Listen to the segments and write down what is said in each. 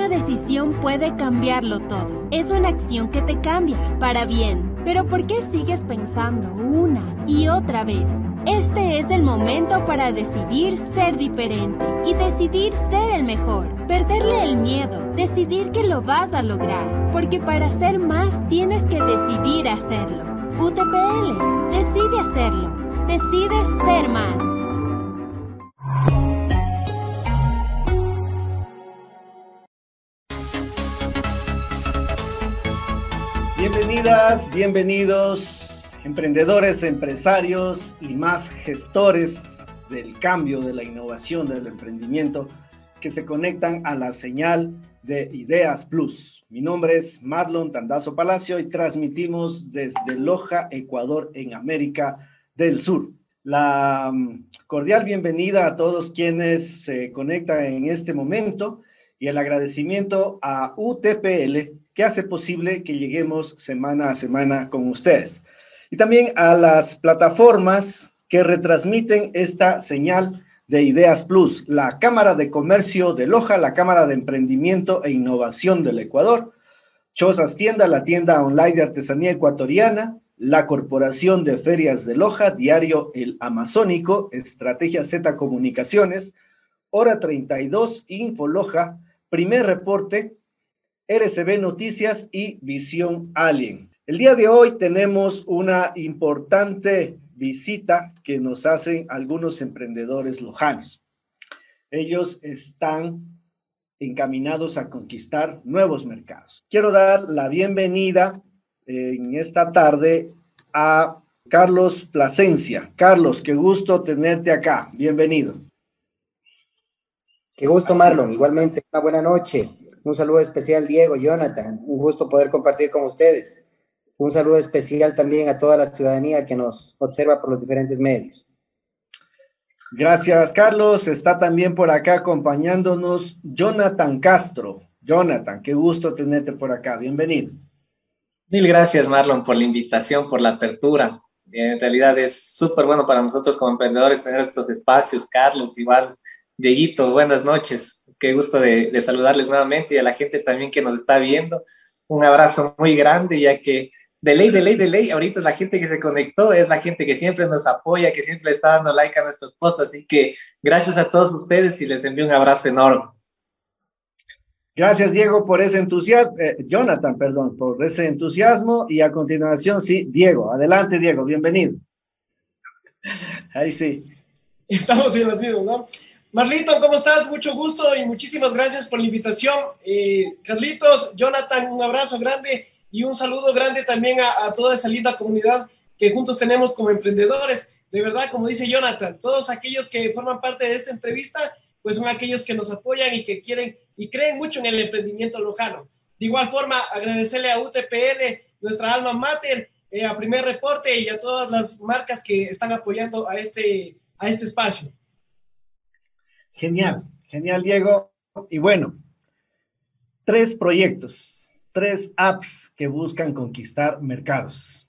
Una decisión puede cambiarlo todo. Es una acción que te cambia, para bien. Pero ¿por qué sigues pensando una y otra vez? Este es el momento para decidir ser diferente y decidir ser el mejor. Perderle el miedo, decidir que lo vas a lograr. Porque para ser más tienes que decidir hacerlo. UTPL, decide hacerlo. Decide ser más. Bienvenidas, bienvenidos, emprendedores, empresarios y más gestores del cambio, de la innovación, del emprendimiento que se conectan a la señal de Ideas Plus. Mi nombre es Marlon Tandazo Palacio y transmitimos desde Loja, Ecuador, en América del Sur. La mm, cordial bienvenida a todos quienes se conectan en este momento y el agradecimiento a UTPL que hace posible que lleguemos semana a semana con ustedes. Y también a las plataformas que retransmiten esta señal de Ideas Plus, la Cámara de Comercio de Loja, la Cámara de Emprendimiento e Innovación del Ecuador, Chozas Tienda, la tienda online de artesanía ecuatoriana, la Corporación de Ferias de Loja, Diario El Amazónico, Estrategia Z Comunicaciones, Hora 32, Info Loja, Primer Reporte, RCB Noticias y Visión Alien. El día de hoy tenemos una importante visita que nos hacen algunos emprendedores lojanos. Ellos están encaminados a conquistar nuevos mercados. Quiero dar la bienvenida en esta tarde a Carlos Plasencia. Carlos, qué gusto tenerte acá. Bienvenido. Qué gusto, Marlon. Igualmente, una buena noche. Un saludo especial, Diego, Jonathan. Un gusto poder compartir con ustedes. Un saludo especial también a toda la ciudadanía que nos observa por los diferentes medios. Gracias, Carlos. Está también por acá acompañándonos Jonathan Castro. Jonathan, qué gusto tenerte por acá. Bienvenido. Mil gracias, Marlon, por la invitación, por la apertura. En realidad es súper bueno para nosotros como emprendedores tener estos espacios. Carlos, igual, Dieguito, buenas noches qué gusto de, saludarles nuevamente y a la gente también que nos está viendo. Un abrazo muy grande, ya que de ley, de ley, de ley, ahorita la gente que se conectó es la gente que siempre nos apoya, que siempre está dando like a nuestros posts, así que gracias a todos ustedes y les envío un abrazo enorme. Gracias, Diego, por ese entusiasmo, eh, Jonathan, perdón, por ese entusiasmo y a continuación, sí, Diego, adelante, Diego, bienvenido. Ahí sí. Estamos en las mismas, ¿no? Marlito, ¿cómo estás? Mucho gusto y muchísimas gracias por la invitación. Eh, Carlitos, Jonathan, un abrazo grande y un saludo grande también a, toda esa linda comunidad que juntos tenemos como emprendedores. De verdad, como dice Jonathan, todos aquellos que forman parte de esta entrevista, pues son aquellos que nos apoyan y que quieren y creen mucho en el emprendimiento lojano. De igual forma, agradecerle a UTPL, nuestra alma mater, eh, a Primer Reporte y a todas las marcas que están apoyando a este, a este espacio. Genial, genial, Diego. Y bueno, tres proyectos, tres apps que buscan conquistar mercados.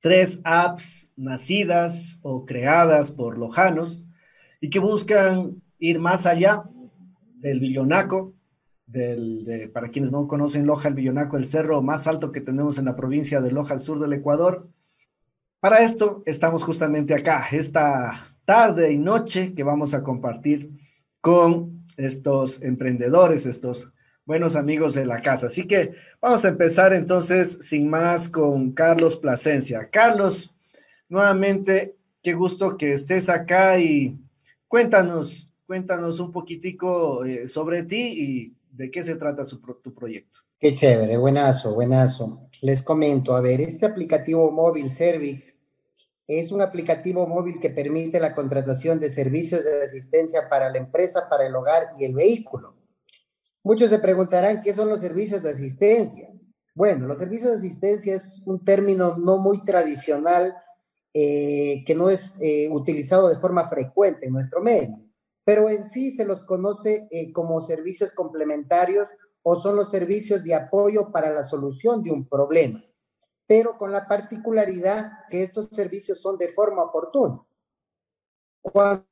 Tres apps nacidas o creadas por lojanos y que buscan ir más allá del Villonaco, del, para quienes no conocen Loja, el Villonaco, el cerro más alto que tenemos en la provincia de Loja, al sur del Ecuador. Para esto estamos justamente acá, esta tarde y noche que vamos a compartir con estos emprendedores, estos buenos amigos de la casa. Así que vamos a empezar entonces sin más con Carlos Plasencia. Carlos, nuevamente, qué gusto que estés acá y cuéntanos, cuéntanos un poquitico eh, sobre ti y de qué se trata tu proyecto. Qué chévere, buenazo, buenazo. Les comento, a ver, este aplicativo móvil Servix es un aplicativo móvil que permite la contratación de servicios de asistencia para la empresa, para el hogar y el vehículo. Muchos se preguntarán qué son los servicios de asistencia. Bueno, los servicios de asistencia es un término no muy tradicional eh, que no es eh, utilizado de forma frecuente en nuestro medio, pero en sí se los conoce eh, como servicios complementarios o son los servicios de apoyo para la solución de un problema pero con la particularidad que estos servicios son de forma oportuna. Cuando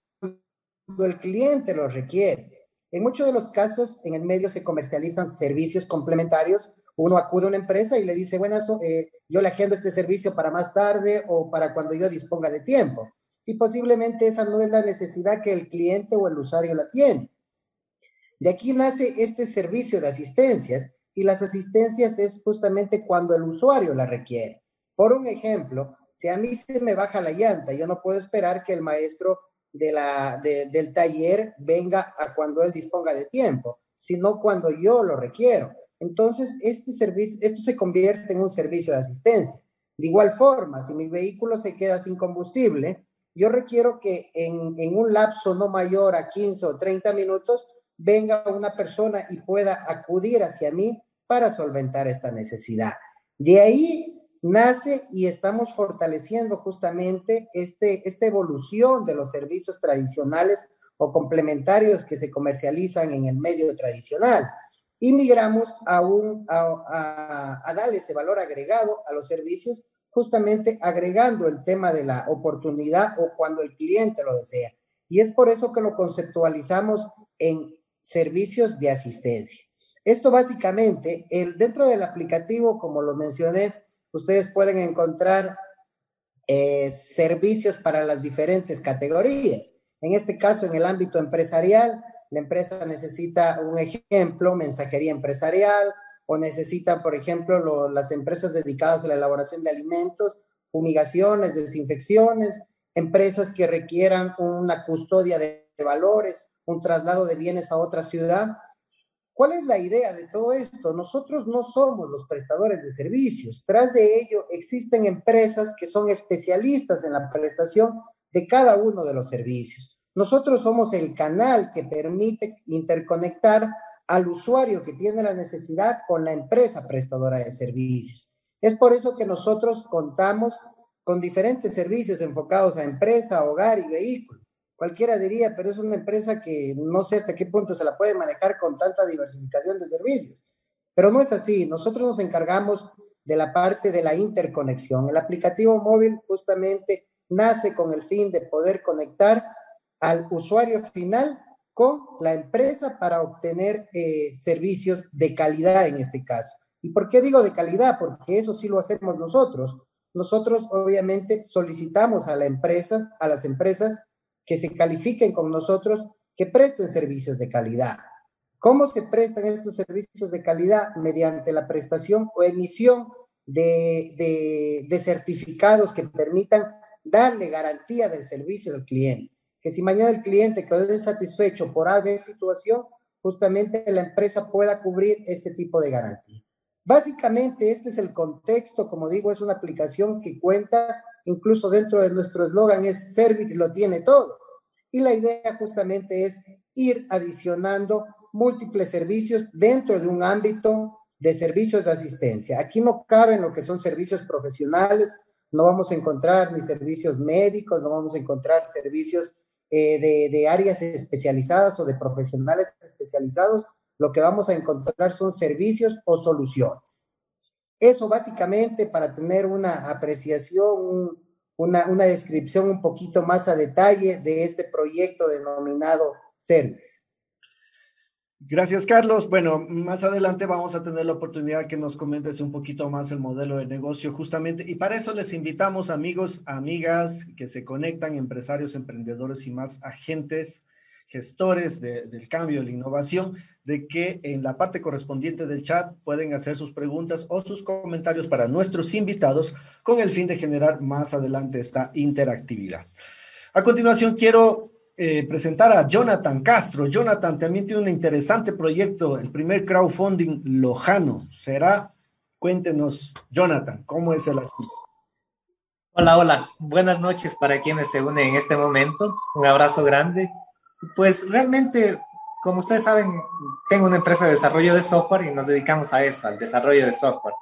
el cliente los requiere, En muchos de los casos, en el medio se comercializan servicios complementarios. Uno acude a una empresa y le dice, bueno, eh, yo le agendo este servicio para más tarde o para cuando yo disponga de tiempo. Y posiblemente esa no es la necesidad que el cliente o el usuario la tiene. De aquí nace este servicio de asistencias y las asistencias es justamente cuando el usuario la requiere. Por un ejemplo, si a mí se me baja la llanta, yo no puedo esperar que el maestro de la, del taller venga a cuando él disponga de tiempo, sino cuando yo lo requiero. Entonces, este servicio, esto se convierte en un servicio de asistencia. De igual forma, si mi vehículo se queda sin combustible, yo requiero que en, en un lapso no mayor a 15 o 30 minutos venga una persona y pueda acudir hacia mí para solventar esta necesidad. De ahí nace y estamos fortaleciendo justamente este, esta evolución de los servicios tradicionales o complementarios que se comercializan en el medio tradicional. Y migramos a, un, ese valor agregado a los servicios, justamente agregando el tema de la oportunidad o cuando el cliente lo desea. Y es por eso que lo conceptualizamos en servicios de asistencia. Esto básicamente, el, dentro del aplicativo, como lo mencioné, ustedes pueden encontrar eh, servicios para las diferentes categorías. En este caso, en el ámbito empresarial, la empresa necesita un ejemplo, mensajería empresarial, o necesita, por ejemplo, las empresas dedicadas a la elaboración de alimentos, fumigaciones, desinfecciones, empresas que requieran una custodia de valores, un traslado de bienes a otra ciudad. ¿Cuál es la idea de todo esto? Nosotros no somos los prestadores de servicios. Tras de ello existen empresas que son especialistas en la prestación de cada uno de los servicios. Nosotros somos el canal que permite interconectar al usuario que tiene la necesidad con la empresa prestadora de servicios. Es por eso que nosotros contamos con diferentes servicios enfocados a empresa, hogar y vehículo cualquiera diría, pero es una empresa que no sé hasta qué punto se la puede manejar con tanta diversificación de servicios. Pero no es así. Nosotros nos encargamos de la parte de la interconexión. El aplicativo móvil justamente nace con el fin de poder conectar al usuario final con la empresa para obtener eh, servicios de calidad en este caso. ¿Y por qué digo de calidad? Porque eso sí lo hacemos nosotros. Nosotros obviamente solicitamos a las empresas, a las empresas que se califiquen con nosotros, que presten servicios de calidad. ¿Cómo se prestan estos servicios de calidad? Mediante la prestación o emisión de, de, certificados que permitan darle garantía del servicio al cliente. Que si mañana el cliente quedó insatisfecho por alguna situación, justamente la empresa pueda cubrir este tipo de garantía. Básicamente, este es el contexto, como digo, es una aplicación que cuenta incluso dentro de nuestro eslogan es Servix lo tiene todo. Y la idea justamente es ir adicionando múltiples servicios dentro de un ámbito de servicios de asistencia. Aquí no caben lo que son servicios profesionales, no vamos a encontrar ni servicios médicos, no vamos a encontrar servicios eh, de, de áreas especializadas o de profesionales especializados. Lo que vamos a encontrar son servicios o soluciones. Eso básicamente para tener una apreciación, una, descripción un poquito más a detalle de este proyecto denominado Service. Gracias, Carlos. Bueno, más adelante vamos a tener la oportunidad que nos comentes un poquito más el modelo de negocio justamente. Y para eso les invitamos, amigos, amigas que se conectan, empresarios, emprendedores y más agentes gestores del cambio, de la innovación, de que en la parte correspondiente del chat pueden hacer sus preguntas o sus comentarios para nuestros invitados con el fin de generar más adelante esta interactividad. A continuación quiero eh, presentar a Jonathan Castro. Jonathan también tiene un interesante proyecto, el primer crowdfunding lojano. ¿Será? Cuéntenos, Jonathan, ¿cómo es el asunto? Hola, hola. Buenas noches para quienes se unen en este momento. Un abrazo grande. Pues realmente, como ustedes saben, tengo una empresa de desarrollo de software y nos dedicamos a eso, al desarrollo de software.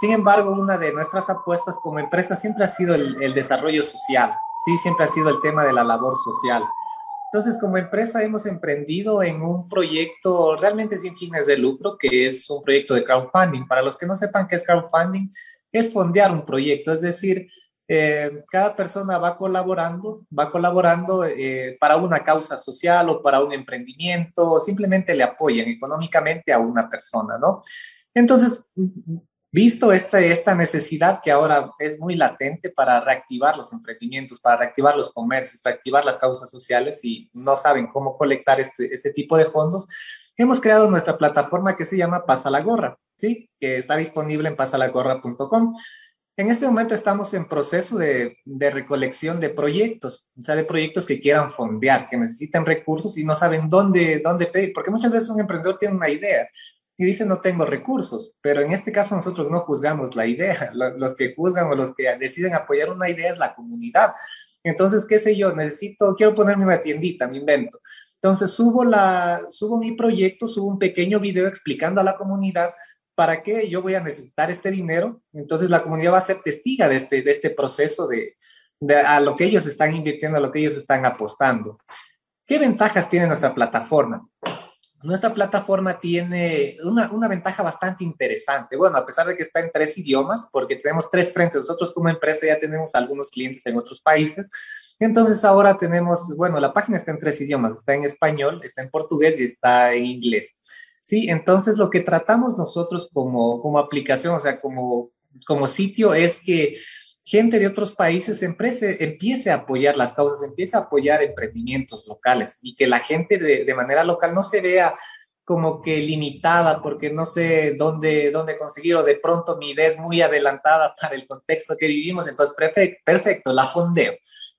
Sin embargo, una de nuestras apuestas como empresa siempre ha sido el, desarrollo social, sí, siempre ha sido el tema de la labor social. Entonces, como empresa hemos emprendido en un proyecto realmente sin fines de lucro, que es un proyecto de crowdfunding. Para los que no sepan qué es crowdfunding, es fondear un proyecto, es decir, eh, cada persona va colaborando, va colaborando eh, para una causa social o para un emprendimiento, o simplemente le apoyan económicamente a una persona, ¿no? Entonces, visto esta, esta necesidad que ahora es muy latente para reactivar los emprendimientos, para reactivar los comercios, reactivar las causas sociales y no saben cómo colectar este, este tipo de fondos, hemos creado nuestra plataforma que se llama Pasa la Gorra, ¿sí? Que está disponible en pasalagorra.com. En este momento estamos en proceso de, recolección de proyectos, o sea, de proyectos que quieran fondear, que necesitan recursos y no saben dónde, dónde pedir, porque muchas veces un emprendedor tiene una idea y dice no tengo recursos, pero en este caso nosotros no juzgamos la idea, los que juzgan o los que deciden apoyar una idea es la comunidad. Entonces, qué sé yo, necesito, quiero ponerme una tiendita, me invento. Entonces, subo, la, subo mi proyecto, subo un pequeño video explicando a la comunidad para qué yo voy a necesitar este dinero. Entonces la comunidad va a ser testiga de este, de este proceso de, de, a lo que ellos están invirtiendo, a lo que ellos están apostando. ¿Qué ventajas tiene nuestra plataforma? Nuestra plataforma tiene una, una, ventaja bastante interesante. Bueno, a pesar de que está en tres idiomas, porque tenemos tres frentes, nosotros como empresa ya tenemos algunos clientes en otros países, entonces ahora tenemos, bueno, la página está en tres idiomas, está en español, está en portugués y está en inglés. Sí, entonces lo que tratamos nosotros como, como aplicación, o sea, como, como sitio, es que gente de otros países emprese, empiece a apoyar las causas, empiece a apoyar emprendimientos locales y que la gente de, de manera local no se vea como que limitada porque no sé dónde, dónde conseguir o de pronto mi idea es muy adelantada para el contexto que vivimos, entonces perfecto, perfecto la fondeo.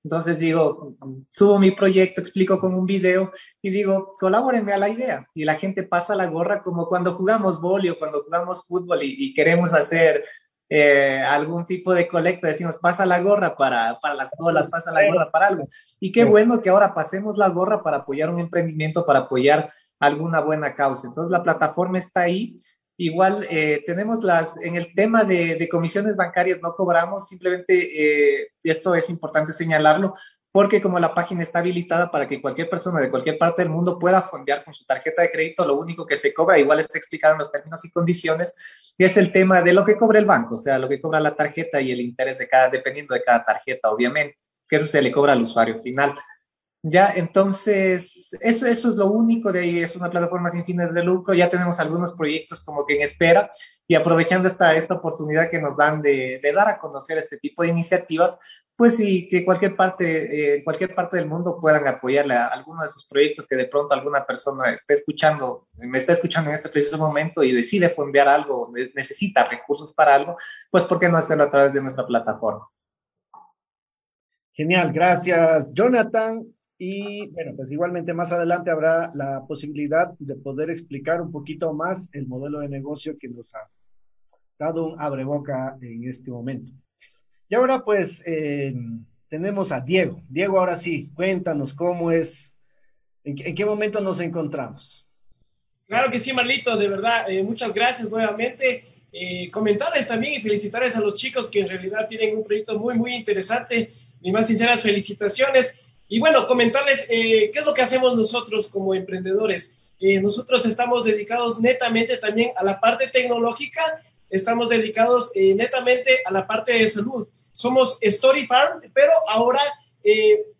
Entonces digo, subo mi proyecto, explico con un video y digo, colabórenme a la idea. Y la gente pasa la gorra como cuando jugamos boli o cuando jugamos fútbol y, queremos hacer eh, algún tipo de colecta, decimos, pasa la gorra para, para las bolas, pasa la gorra para algo. Y qué bueno que ahora pasemos la gorra para apoyar un emprendimiento, para apoyar alguna buena causa. Entonces la plataforma está ahí Igual eh, tenemos las, en el tema de, comisiones bancarias no cobramos, simplemente eh, esto es importante señalarlo, porque como la página está habilitada para que cualquier persona de cualquier parte del mundo pueda fondear con su tarjeta de crédito, lo único que se cobra, igual está explicado en los términos y condiciones, es el tema de lo que cobra el banco, o sea, lo que cobra la tarjeta y el interés de cada, dependiendo de cada tarjeta, obviamente, que eso se le cobra al usuario final. Ya, entonces, eso, eso es lo único de ahí, es una plataforma sin fines de lucro, ya tenemos algunos proyectos como que en espera y aprovechando esta, esta oportunidad que nos dan de, de dar a conocer este tipo de iniciativas, pues sí, que cualquier parte, eh, cualquier parte del mundo puedan apoyarle a alguno de sus proyectos que de pronto alguna persona esté escuchando, me está escuchando en este preciso momento y decide fondear algo, necesita recursos para algo, pues ¿por qué no hacerlo a través de nuestra plataforma? Genial, gracias Jonathan. Y bueno, pues igualmente más adelante habrá la posibilidad de poder explicar un poquito más el modelo de negocio que nos has dado un abreboca en este momento. Y ahora pues eh, tenemos a Diego. Diego, ahora sí, cuéntanos cómo es, en, qué momento nos encontramos. Claro que sí, Marlito, de verdad, eh, muchas gracias nuevamente. Eh, comentarles también y felicitarles a los chicos que en realidad tienen un proyecto muy, muy interesante. Mis más sinceras felicitaciones. Y bueno, comentarles eh, qué es lo que hacemos nosotros como emprendedores. Eh, nosotros estamos dedicados netamente también a la parte tecnológica, estamos dedicados eh, netamente a la parte de salud. Somos Story Farm, pero ahora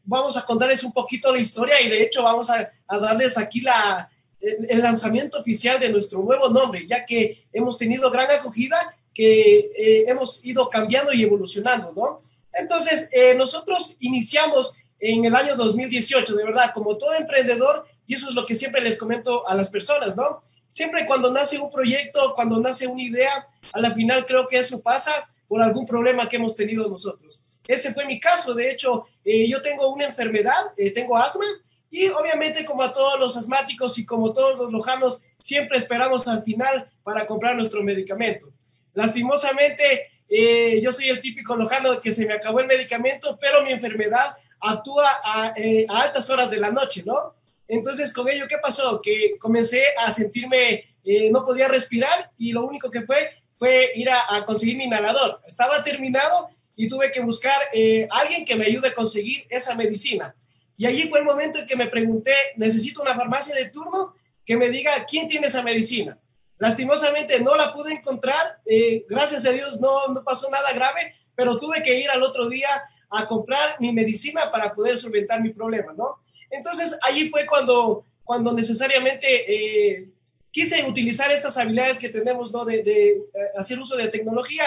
vamos a contarles un poquito la historia y de hecho vamos a, a darles aquí la, el, el, lanzamiento oficial de nuestro nuevo nombre, ya que hemos tenido gran acogida que hemos ido cambiando y evolucionando, ¿no? Entonces, nosotros iniciamos en el año 2018, de verdad, como todo emprendedor, y eso es lo que siempre les comento a las personas, ¿no? Siempre cuando nace un proyecto, cuando nace una idea, a la final creo que eso pasa por algún problema que hemos tenido nosotros. Ese fue mi caso, de hecho, eh, yo tengo una enfermedad, eh, tengo asma, y obviamente como a todos los asmáticos y como todos los lojanos, siempre esperamos al final para comprar nuestro medicamento. Lastimosamente, eh, yo soy el típico lojano que se me acabó el medicamento, pero mi enfermedad actúa eh, a, altas horas de la noche, ¿no? Entonces, con ello, ¿qué pasó? Que comencé a sentirme, eh, no podía respirar y lo único que fue fue ir a, conseguir mi inhalador. Estaba terminado y tuve que buscar eh, a alguien que me ayude a conseguir esa medicina. Y allí fue el momento en que me pregunté, necesito una farmacia de turno que me diga quién tiene esa medicina. Lastimosamente no la pude encontrar, gracias a Dios no, no pasó nada grave, pero tuve que ir al otro día a comprar mi medicina para poder solventar mi problema, ¿no? Entonces, allí fue cuando, cuando necesariamente eh, quise utilizar estas habilidades que tenemos, ¿no? De, eh, hacer uso de tecnología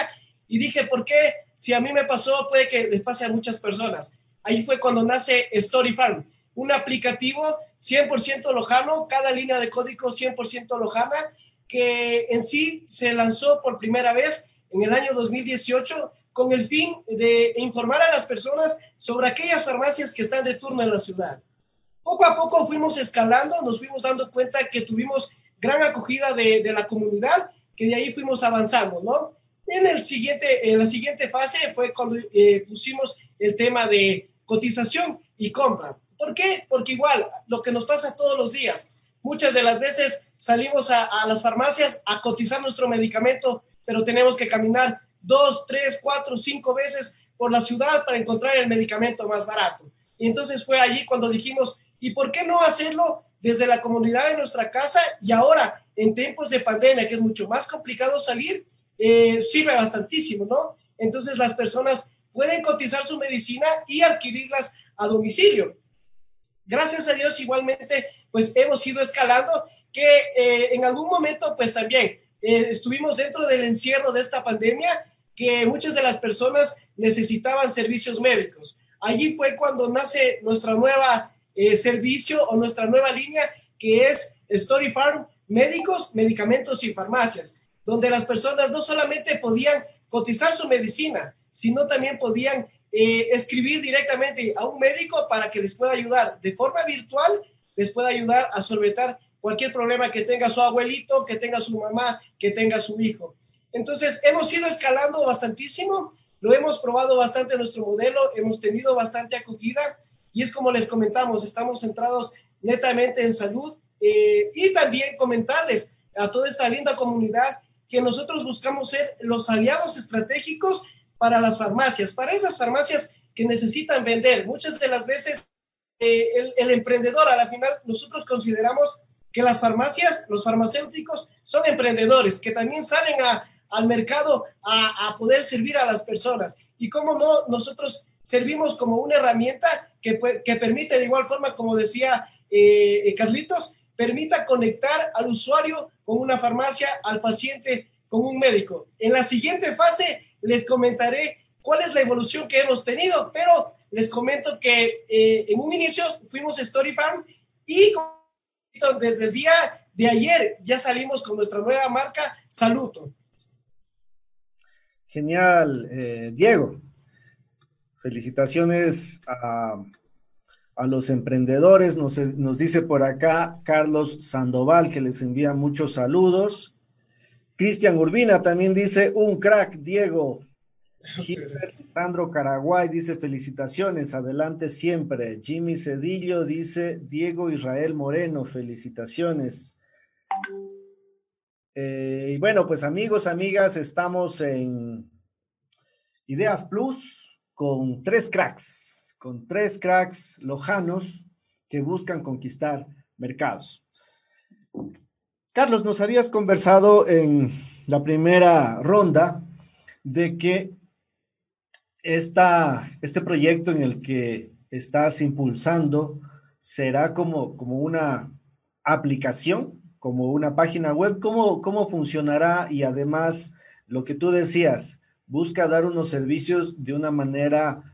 y dije, ¿por qué? Si a mí me pasó, puede que les pase a muchas personas. Ahí fue cuando nace Story Farm, un aplicativo 100% lojano, cada línea de código 100% lojana, que en sí se lanzó por primera vez en el año 2018 con el fin de informar a las personas sobre aquellas farmacias que están de turno en la ciudad. Poco a poco fuimos escalando, nos fuimos dando cuenta que tuvimos gran acogida de, la comunidad, que de ahí fuimos avanzando, ¿no? En, el siguiente, en la siguiente fase fue cuando eh, pusimos el tema de cotización y compra. ¿Por qué? Porque igual, lo que nos pasa todos los días, muchas de las veces salimos a las farmacias a cotizar nuestro medicamento, pero tenemos que caminar dos, tres, cuatro, cinco veces por la ciudad para encontrar el medicamento más barato. Y entonces fue allí cuando dijimos, ¿y por qué no hacerlo desde la comunidad de nuestra casa? Y ahora, en tiempos de pandemia, que es mucho más complicado salir, eh, sirve bastantísimo, ¿no? Entonces las personas pueden cotizar su medicina y adquirirlas a domicilio. Gracias a Dios, igualmente, pues hemos ido escalando que eh, en algún momento, pues también eh, estuvimos dentro del encierro de esta pandemia, que muchas de las personas necesitaban servicios médicos. Allí fue cuando nace nuestra nueva eh, servicio o nuestra nueva línea, que es Story Farm, médicos, medicamentos y farmacias donde las personas no solamente podían cotizar su medicina, sino también podían eh, escribir directamente a un médico para que les pueda ayudar de forma virtual, les pueda ayudar a solventar cualquier problema que tenga su abuelito, que tenga su mamá, que tenga su hijo. Entonces, hemos ido escalando bastantísimo, lo hemos probado bastante nuestro modelo, hemos tenido bastante acogida y es como les comentamos, estamos centrados netamente en salud eh, y también comentarles a toda esta linda comunidad que nosotros buscamos ser los aliados estratégicos para las farmacias, para esas farmacias que necesitan vender. Muchas de las veces eh, el, emprendedor, a la final, nosotros consideramos que las farmacias, los farmacéuticos, son emprendedores, que también salen a, al mercado a, a, poder servir a las personas. Y cómo no, nosotros servimos como una herramienta que, que permite, de igual forma, como decía eh, Carlitos, permita conectar al usuario con una farmacia, al paciente con un médico. En la siguiente fase les comentaré cuál es la evolución que hemos tenido, pero les comento que eh, en un inicio fuimos Story Farm y desde el día de ayer ya salimos con nuestra nueva marca Saluto. Genial, eh, Diego. Felicitaciones a a los emprendedores. Nos, nos, dice por acá Carlos Sandoval que les envía muchos saludos. Cristian Urbina también dice un crack, Diego. Sandro Caraguay dice felicitaciones, adelante siempre. Jimmy Cedillo dice Diego Israel Moreno, felicitaciones. Eh, y bueno, pues amigos, amigas, estamos en Ideas Plus con tres cracks con tres cracks lojanos que buscan conquistar mercados. Carlos, nos habías conversado en la primera ronda de que esta, este proyecto en el que estás impulsando será como, como una aplicación, como una página web. ¿Cómo, ¿Cómo funcionará? Y además, lo que tú decías, busca dar unos servicios de una manera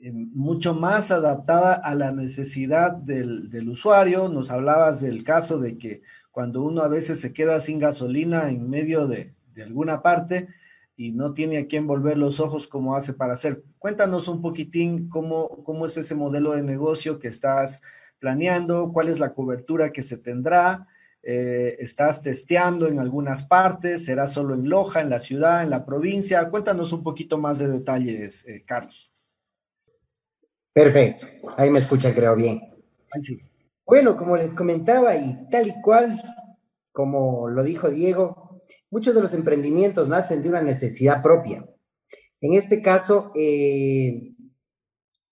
eh, mucho más adaptada a la necesidad del, del, usuario. Nos hablabas del caso de que cuando uno a veces se queda sin gasolina en medio de, de alguna parte y no tiene a quién volver los ojos, ¿cómo hace para hacer? Cuéntanos un poquitín cómo, cómo es ese modelo de negocio que estás planeando, cuál es la cobertura que se tendrá. Eh, ¿Estás testeando en algunas partes? ¿Será solo en Loja, en la ciudad, en la provincia? Cuéntanos un poquito más de detalles, eh, Carlos. Perfecto, ahí me escucha, creo bien. Sí. Bueno, como les comentaba y tal y cual, como lo dijo Diego, muchos de los emprendimientos nacen de una necesidad propia. En este caso, eh,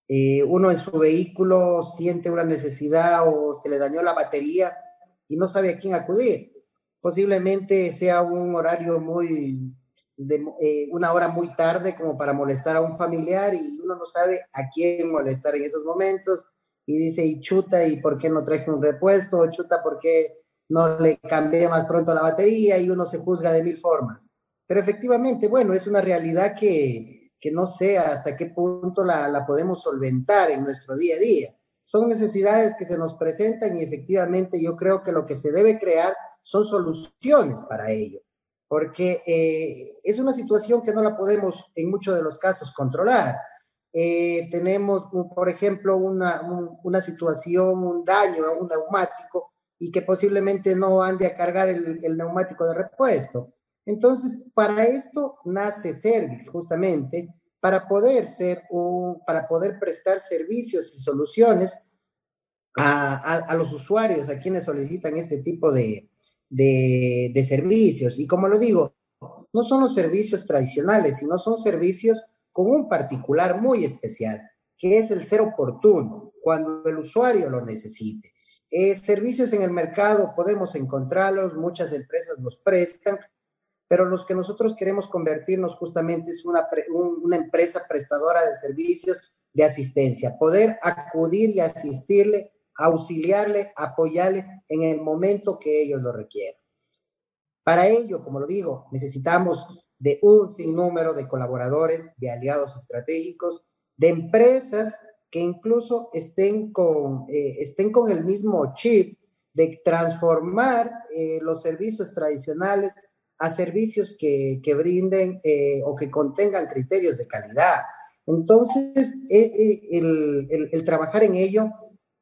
eh, uno en su vehículo siente una necesidad o se le dañó la batería y no sabe a quién acudir. Posiblemente sea un horario muy de una hora muy tarde como para molestar a un familiar y uno no sabe a quién molestar en esos momentos y dice, y chuta, ¿y por qué no traje un repuesto? O chuta, ¿por qué no le cambié más pronto la batería? Y uno se juzga de mil formas. Pero efectivamente, bueno, es una realidad que, que no sé hasta qué punto la, la podemos solventar en nuestro día a día. Son necesidades que se nos presentan y efectivamente yo creo que lo que se debe crear son soluciones para ello, porque eh, es una situación que no la podemos en muchos de los casos controlar. Eh, tenemos, por ejemplo, una, una, situación, un daño a un neumático y que posiblemente no ande a cargar el, el neumático de repuesto. Entonces, para esto nace Service, justamente, para poder ser un, para poder prestar servicios y soluciones a, los usuarios, a quienes solicitan este tipo de, de, de, servicios. Y como lo digo, no son los servicios tradicionales, sino son servicios con un particular muy especial, que es el ser oportuno, cuando el usuario lo necesite. Eh, servicios en el mercado podemos encontrarlos, muchas empresas los prestan, pero los que nosotros queremos convertirnos justamente es una, una empresa prestadora de servicios de asistencia, poder acudir y asistirle, auxiliarle, apoyarle en el momento que ellos lo requieran. Para ello, como lo digo, necesitamos de un sinnúmero de colaboradores, de aliados estratégicos, de empresas que incluso estén con, eh, estén con el mismo chip de transformar eh, los servicios tradicionales a servicios que, que brinden eh, o que contengan criterios de calidad. Entonces, el, el, el, trabajar en ello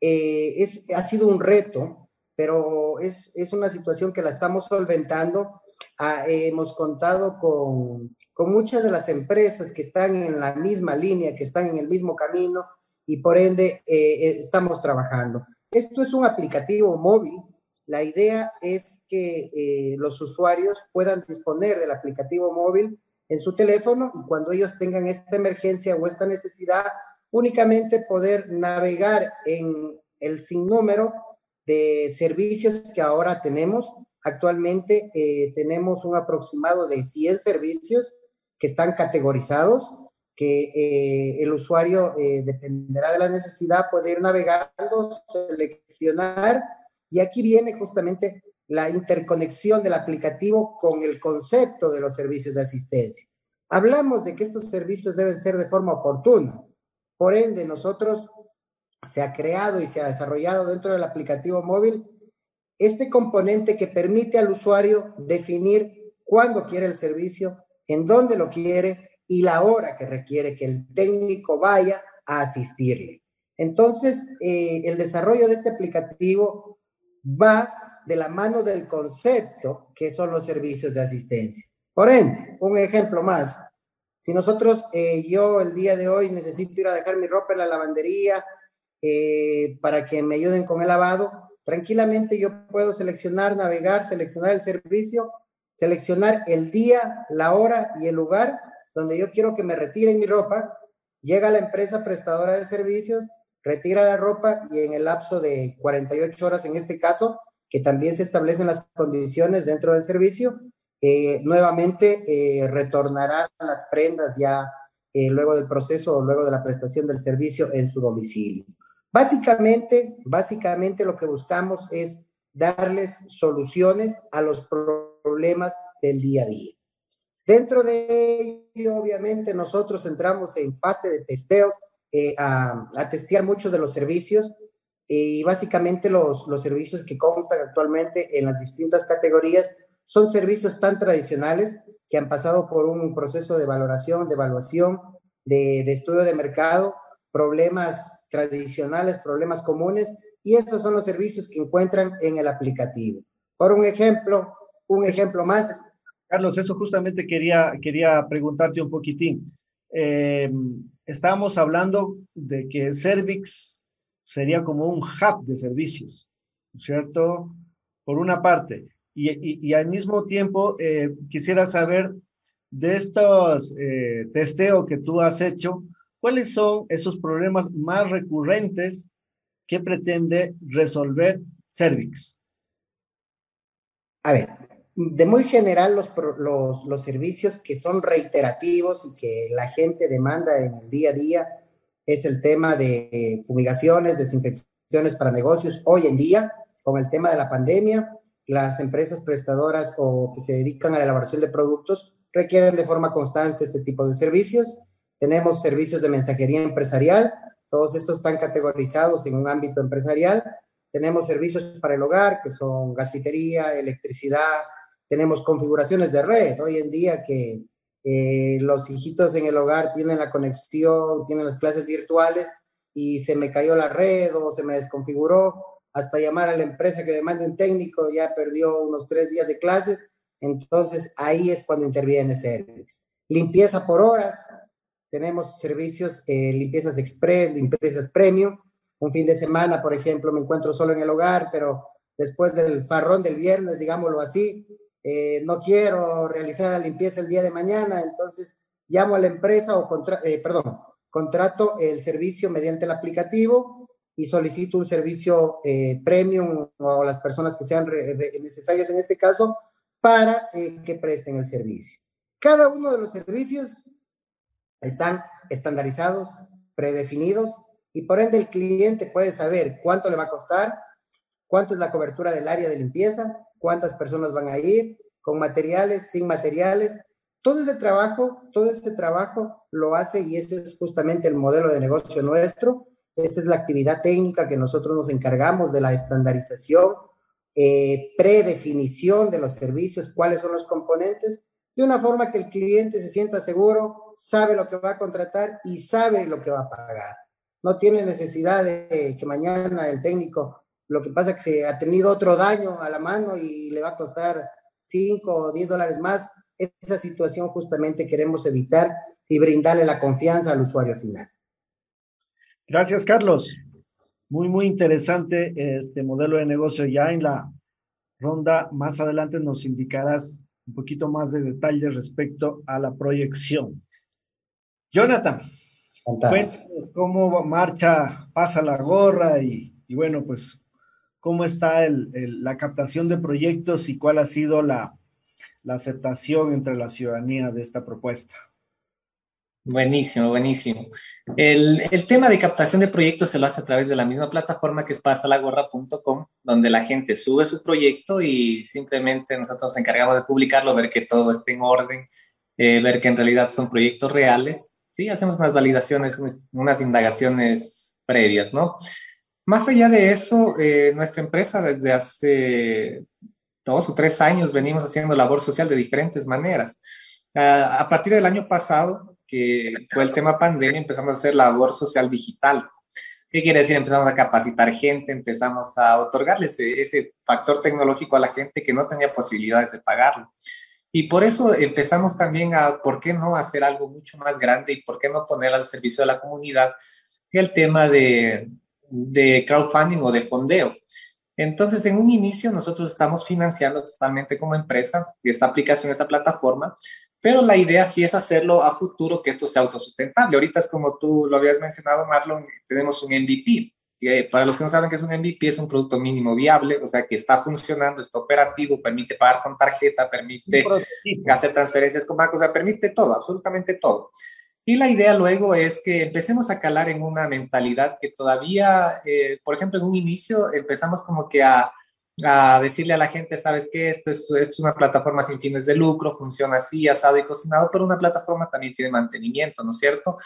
es, ha sido un reto, pero es, es una situación que la estamos solventando Ah, hemos contado con, con muchas de las empresas que están en la misma línea, que están en el mismo camino y por ende eh, eh, estamos trabajando. Esto es un aplicativo móvil. La idea es que eh, los usuarios puedan disponer del aplicativo móvil en su teléfono y cuando ellos tengan esta emergencia o esta necesidad, únicamente poder navegar en el sinnúmero de servicios que ahora tenemos. Actualmente eh, tenemos un aproximado de 100 servicios que están categorizados, que eh, el usuario eh, dependerá de la necesidad, puede ir navegando, seleccionar, y aquí viene justamente la interconexión del aplicativo con el concepto de los servicios de asistencia. Hablamos de que estos servicios deben ser de forma oportuna. Por ende, nosotros se ha creado y se ha desarrollado dentro del aplicativo móvil este componente que permite al usuario definir cuándo quiere el servicio, en dónde lo quiere y la hora que requiere que el técnico vaya a asistirle. Entonces, eh, el desarrollo de este aplicativo va de la mano del concepto que son los servicios de asistencia. Por ende, un ejemplo más. Si nosotros, eh, yo el día de hoy necesito ir a dejar mi ropa en la lavandería eh, para que me ayuden con el lavado, Tranquilamente yo puedo seleccionar, navegar, seleccionar el servicio, seleccionar el día, la hora y el lugar donde yo quiero que me retiren mi ropa. Llega la empresa prestadora de servicios, retira la ropa y en el lapso de 48 horas, en este caso, que también se establecen las condiciones dentro del servicio, eh, nuevamente eh, retornará las prendas ya eh, luego del proceso o luego de la prestación del servicio en su domicilio. Básicamente, básicamente lo que buscamos es darles soluciones a los problemas del día a día. Dentro de ello, obviamente, nosotros entramos en fase de testeo eh, a, testear muchos de los servicios y básicamente los, los servicios que constan actualmente en las distintas categorías son servicios tan tradicionales que han pasado por un proceso de valoración, de evaluación, de, de estudio de mercado problemas tradicionales, problemas comunes, y esos son los servicios que encuentran en el aplicativo. Por un ejemplo, un ejemplo más. Carlos, eso justamente quería, quería preguntarte un poquitín. Eh, estábamos hablando de que Servix sería como un hub de servicios, ¿cierto? Por una parte. Y, al mismo tiempo, eh, quisiera saber de estos eh, testeos que tú has hecho, ¿Cuáles son esos problemas más recurrentes que pretende resolver Servix? A ver, de muy general los, los, servicios que son reiterativos y que la gente demanda en el día a día es el tema de fumigaciones, desinfecciones para negocios. Hoy en día, con el tema de la pandemia, las empresas prestadoras o que se dedican a la elaboración de productos requieren de forma constante este tipo de servicios. Tenemos servicios de mensajería empresarial, todos estos están categorizados en un ámbito empresarial. Tenemos servicios para el hogar, que son gasfitería, electricidad, tenemos configuraciones de red. Hoy en día que eh, los hijitos en el hogar tienen la conexión, tienen las clases virtuales y se me cayó la red o se me desconfiguró, hasta llamar a la empresa que me mande un técnico, ya perdió unos tres días de clases, entonces ahí es cuando interviene Service. Limpieza por horas, tenemos servicios, eh, limpiezas express, limpiezas premium. Un fin de semana, por ejemplo, me encuentro solo en el hogar, pero después del farrón del viernes, digámoslo así, eh, no quiero realizar la limpieza el día de mañana, entonces llamo a la empresa o, eh, contrato el servicio mediante el aplicativo y solicito un servicio eh, premium o las personas que sean necesarias en este caso para que presten el servicio. Cada uno de los servicios están estandarizados, predefinidos y por ende el cliente puede saber cuánto le va a costar, cuánto es la cobertura del área de limpieza, cuántas personas van a ir, con materiales, sin materiales. Todo ese trabajo, todo este trabajo lo hace y ese es justamente el modelo de negocio nuestro esa es la actividad técnica que nosotros nos encargamos de la estandarización, eh, predefinición de los servicios, cuáles son los componentes, de una forma que el cliente se sienta seguro, sabe lo que va a contratar y sabe lo que va a pagar. No tiene necesidad de que mañana el técnico, lo que pasa es que se ha tenido otro daño a la mano y le va a costar 5 o 10 dólares más. Esa situación justamente queremos evitar y brindarle la confianza al usuario final. Gracias, Carlos. Muy, muy interesante este modelo de negocio. Ya en la ronda más adelante nos indicarás un poquito más de detalles respecto a la proyección. Jonathan, cuéntanos cómo marcha, pasa la gorra y, bueno, pues cómo está la captación de proyectos y cuál ha sido la aceptación entre la ciudadanía de esta propuesta. Buenísimo, buenísimo. El, tema de captación de proyectos se lo hace a través de la misma plataforma que es pasalagorra.com, donde la gente sube su proyecto y simplemente nosotros nos encargamos de publicarlo, ver que todo esté en orden, eh, ver que en realidad son proyectos reales. Sí, hacemos unas validaciones, unas indagaciones previas, ¿no? Más allá de eso, eh, nuestra empresa desde hace dos o tres años venimos haciendo labor social de diferentes maneras. Ah, a partir del año pasado, que fue el tema pandemia, empezamos a hacer labor social digital. ¿Qué quiere decir? Empezamos a capacitar gente, empezamos a otorgarles ese, factor tecnológico a la gente que no tenía posibilidades de pagarlo. Y por eso empezamos también a, ¿por qué no hacer algo mucho más grande y por qué no poner al servicio de la comunidad el tema de, de crowdfunding o de fondeo? Entonces, en un inicio, nosotros estamos financiando totalmente como empresa esta aplicación, esta plataforma, pero la idea sí es hacerlo a futuro que esto sea autosustentable. Ahorita es como tú lo habías mencionado, Marlon, tenemos un MVP. Que para los que no saben qué es un MVP, es un producto mínimo viable, o sea, que está funcionando, está operativo, permite pagar con tarjeta, permite hacer transferencias con banco, o sea, permite todo, absolutamente todo. Y la idea luego es que empecemos a calar en una mentalidad que todavía, eh, por ejemplo, en un inicio empezamos como que a, a decirle a la gente, sabes que esto es, es, una plataforma sin fines de lucro, funciona así, asado y cocinado, pero una plataforma también tiene mantenimiento, ¿no es cierto?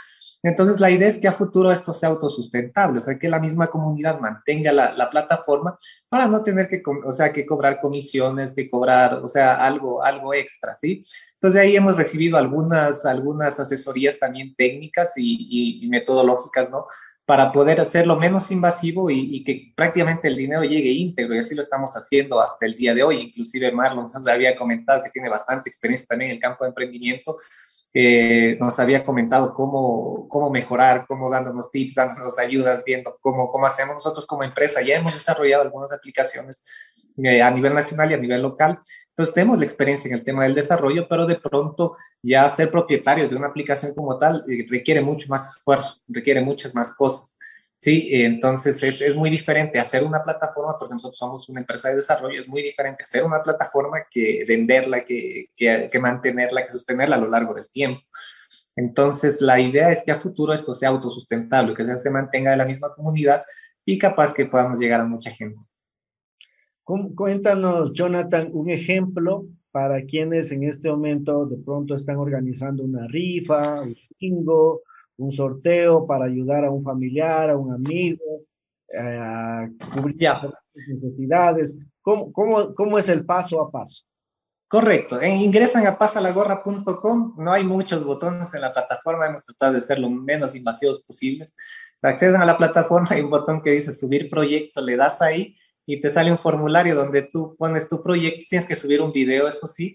Entonces, la idea es que a futuro esto sea autosustentable, o sea, que la misma comunidad mantenga la, la plataforma para no tener que, o sea, que cobrar comisiones, que cobrar, o sea, algo, algo extra, ¿sí? Entonces, ahí hemos recibido algunas, algunas asesorías también técnicas y, y metodológicas, ¿no? Para poder hacerlo menos invasivo y, que prácticamente el dinero llegue íntegro y así lo estamos haciendo hasta el día de hoy. Inclusive Marlon nos había comentado que tiene bastante experiencia también en el campo de emprendimiento. nos había comentado cómo, cómo mejorar, cómo dándonos tips, dándonos ayudas, viendo cómo, cómo hacemos nosotros como empresa. Ya hemos desarrollado algunas aplicaciones eh, a nivel nacional y a nivel local. Entonces tenemos la experiencia en el tema del desarrollo, pero de pronto ya ser propietario de una aplicación como tal eh, requiere mucho más esfuerzo, requiere muchas más cosas. Sí, entonces es, es, muy diferente hacer una plataforma, porque nosotros somos una empresa de desarrollo, es muy diferente hacer una plataforma que venderla, que, que, que mantenerla, que sostenerla a lo largo del tiempo. Entonces, la idea es que a futuro esto sea autosustentable, que se mantenga de la misma comunidad y capaz que podamos llegar a mucha gente. Cuéntanos, Jonathan, un ejemplo para quienes en este momento de pronto están organizando una rifa, un bingo, un sorteo para ayudar a un familiar, a un amigo, eh, a cubrir sus necesidades. ¿Cómo, cómo, ¿Cómo es el paso a paso? Correcto. En, ingresan a pasalagorra.com. No hay muchos botones en la plataforma. Hemos tratado de ser lo menos invasivos posibles. Accedan a la plataforma, hay un botón que dice subir proyecto, le das ahí y te sale un formulario donde tú pones tu proyecto. Tienes que subir un video, eso sí,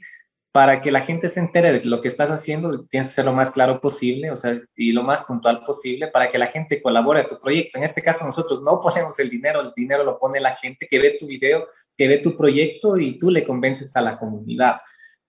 para que la gente se entere de lo que estás haciendo, tienes que ser lo más claro posible, o sea, y lo más puntual posible para que la gente colabore a tu proyecto. En este caso, nosotros no ponemos el dinero, el dinero lo pone la gente que ve tu video, que ve tu proyecto y tú le convences a la comunidad.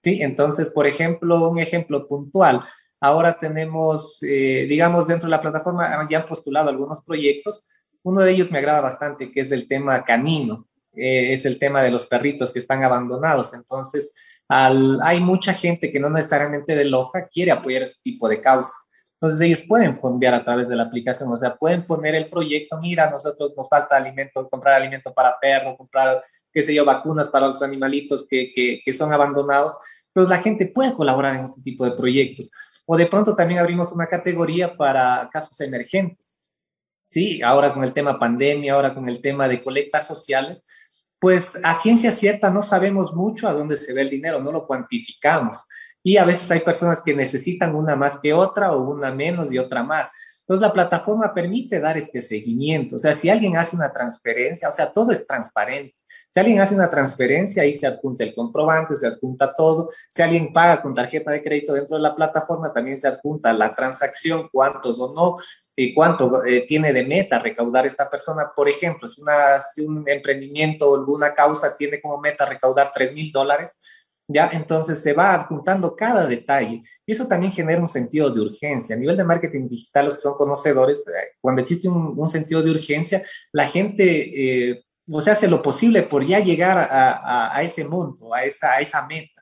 Sí, entonces, por ejemplo, un ejemplo puntual. Ahora tenemos, eh, digamos, dentro de la plataforma ya han postulado algunos proyectos. Uno de ellos me agrada bastante, que es el tema canino. Eh, es el tema de los perritos que están abandonados. Entonces, hay mucha gente que no necesariamente de Loja quiere apoyar este tipo de causas. Entonces ellos pueden fondear a través de la aplicación, o sea, pueden poner el proyecto, mira, nosotros nos falta alimento, comprar alimento para perro, comprar, qué sé yo, vacunas para los animalitos que, que, que son abandonados. Entonces la gente puede colaborar en este tipo de proyectos. O de pronto también abrimos una categoría para casos emergentes. Sí, ahora con el tema pandemia, ahora con el tema de colectas sociales, pues a ciencia cierta no sabemos mucho a dónde se ve el dinero, no lo cuantificamos. Y a veces hay personas que necesitan una más que otra o una menos y otra más. Entonces la plataforma permite dar este seguimiento. O sea, si alguien hace una transferencia, o sea, todo es transparente. Si alguien hace una transferencia, ahí se adjunta el comprobante, se adjunta todo. Si alguien paga con tarjeta de crédito dentro de la plataforma, también se adjunta la transacción, cuántos o no y cuánto eh, tiene de meta recaudar esta persona. Por ejemplo, si, un emprendimiento o alguna causa tiene como meta recaudar 3 mil dólares, ¿ya? Entonces se va adjuntando cada detalle y eso también genera un sentido de urgencia. A nivel de marketing digital, los que son conocedores, eh, cuando existe un, sentido de urgencia, la gente, eh, o sea, hace lo posible por ya llegar a, ese monto, a esa meta.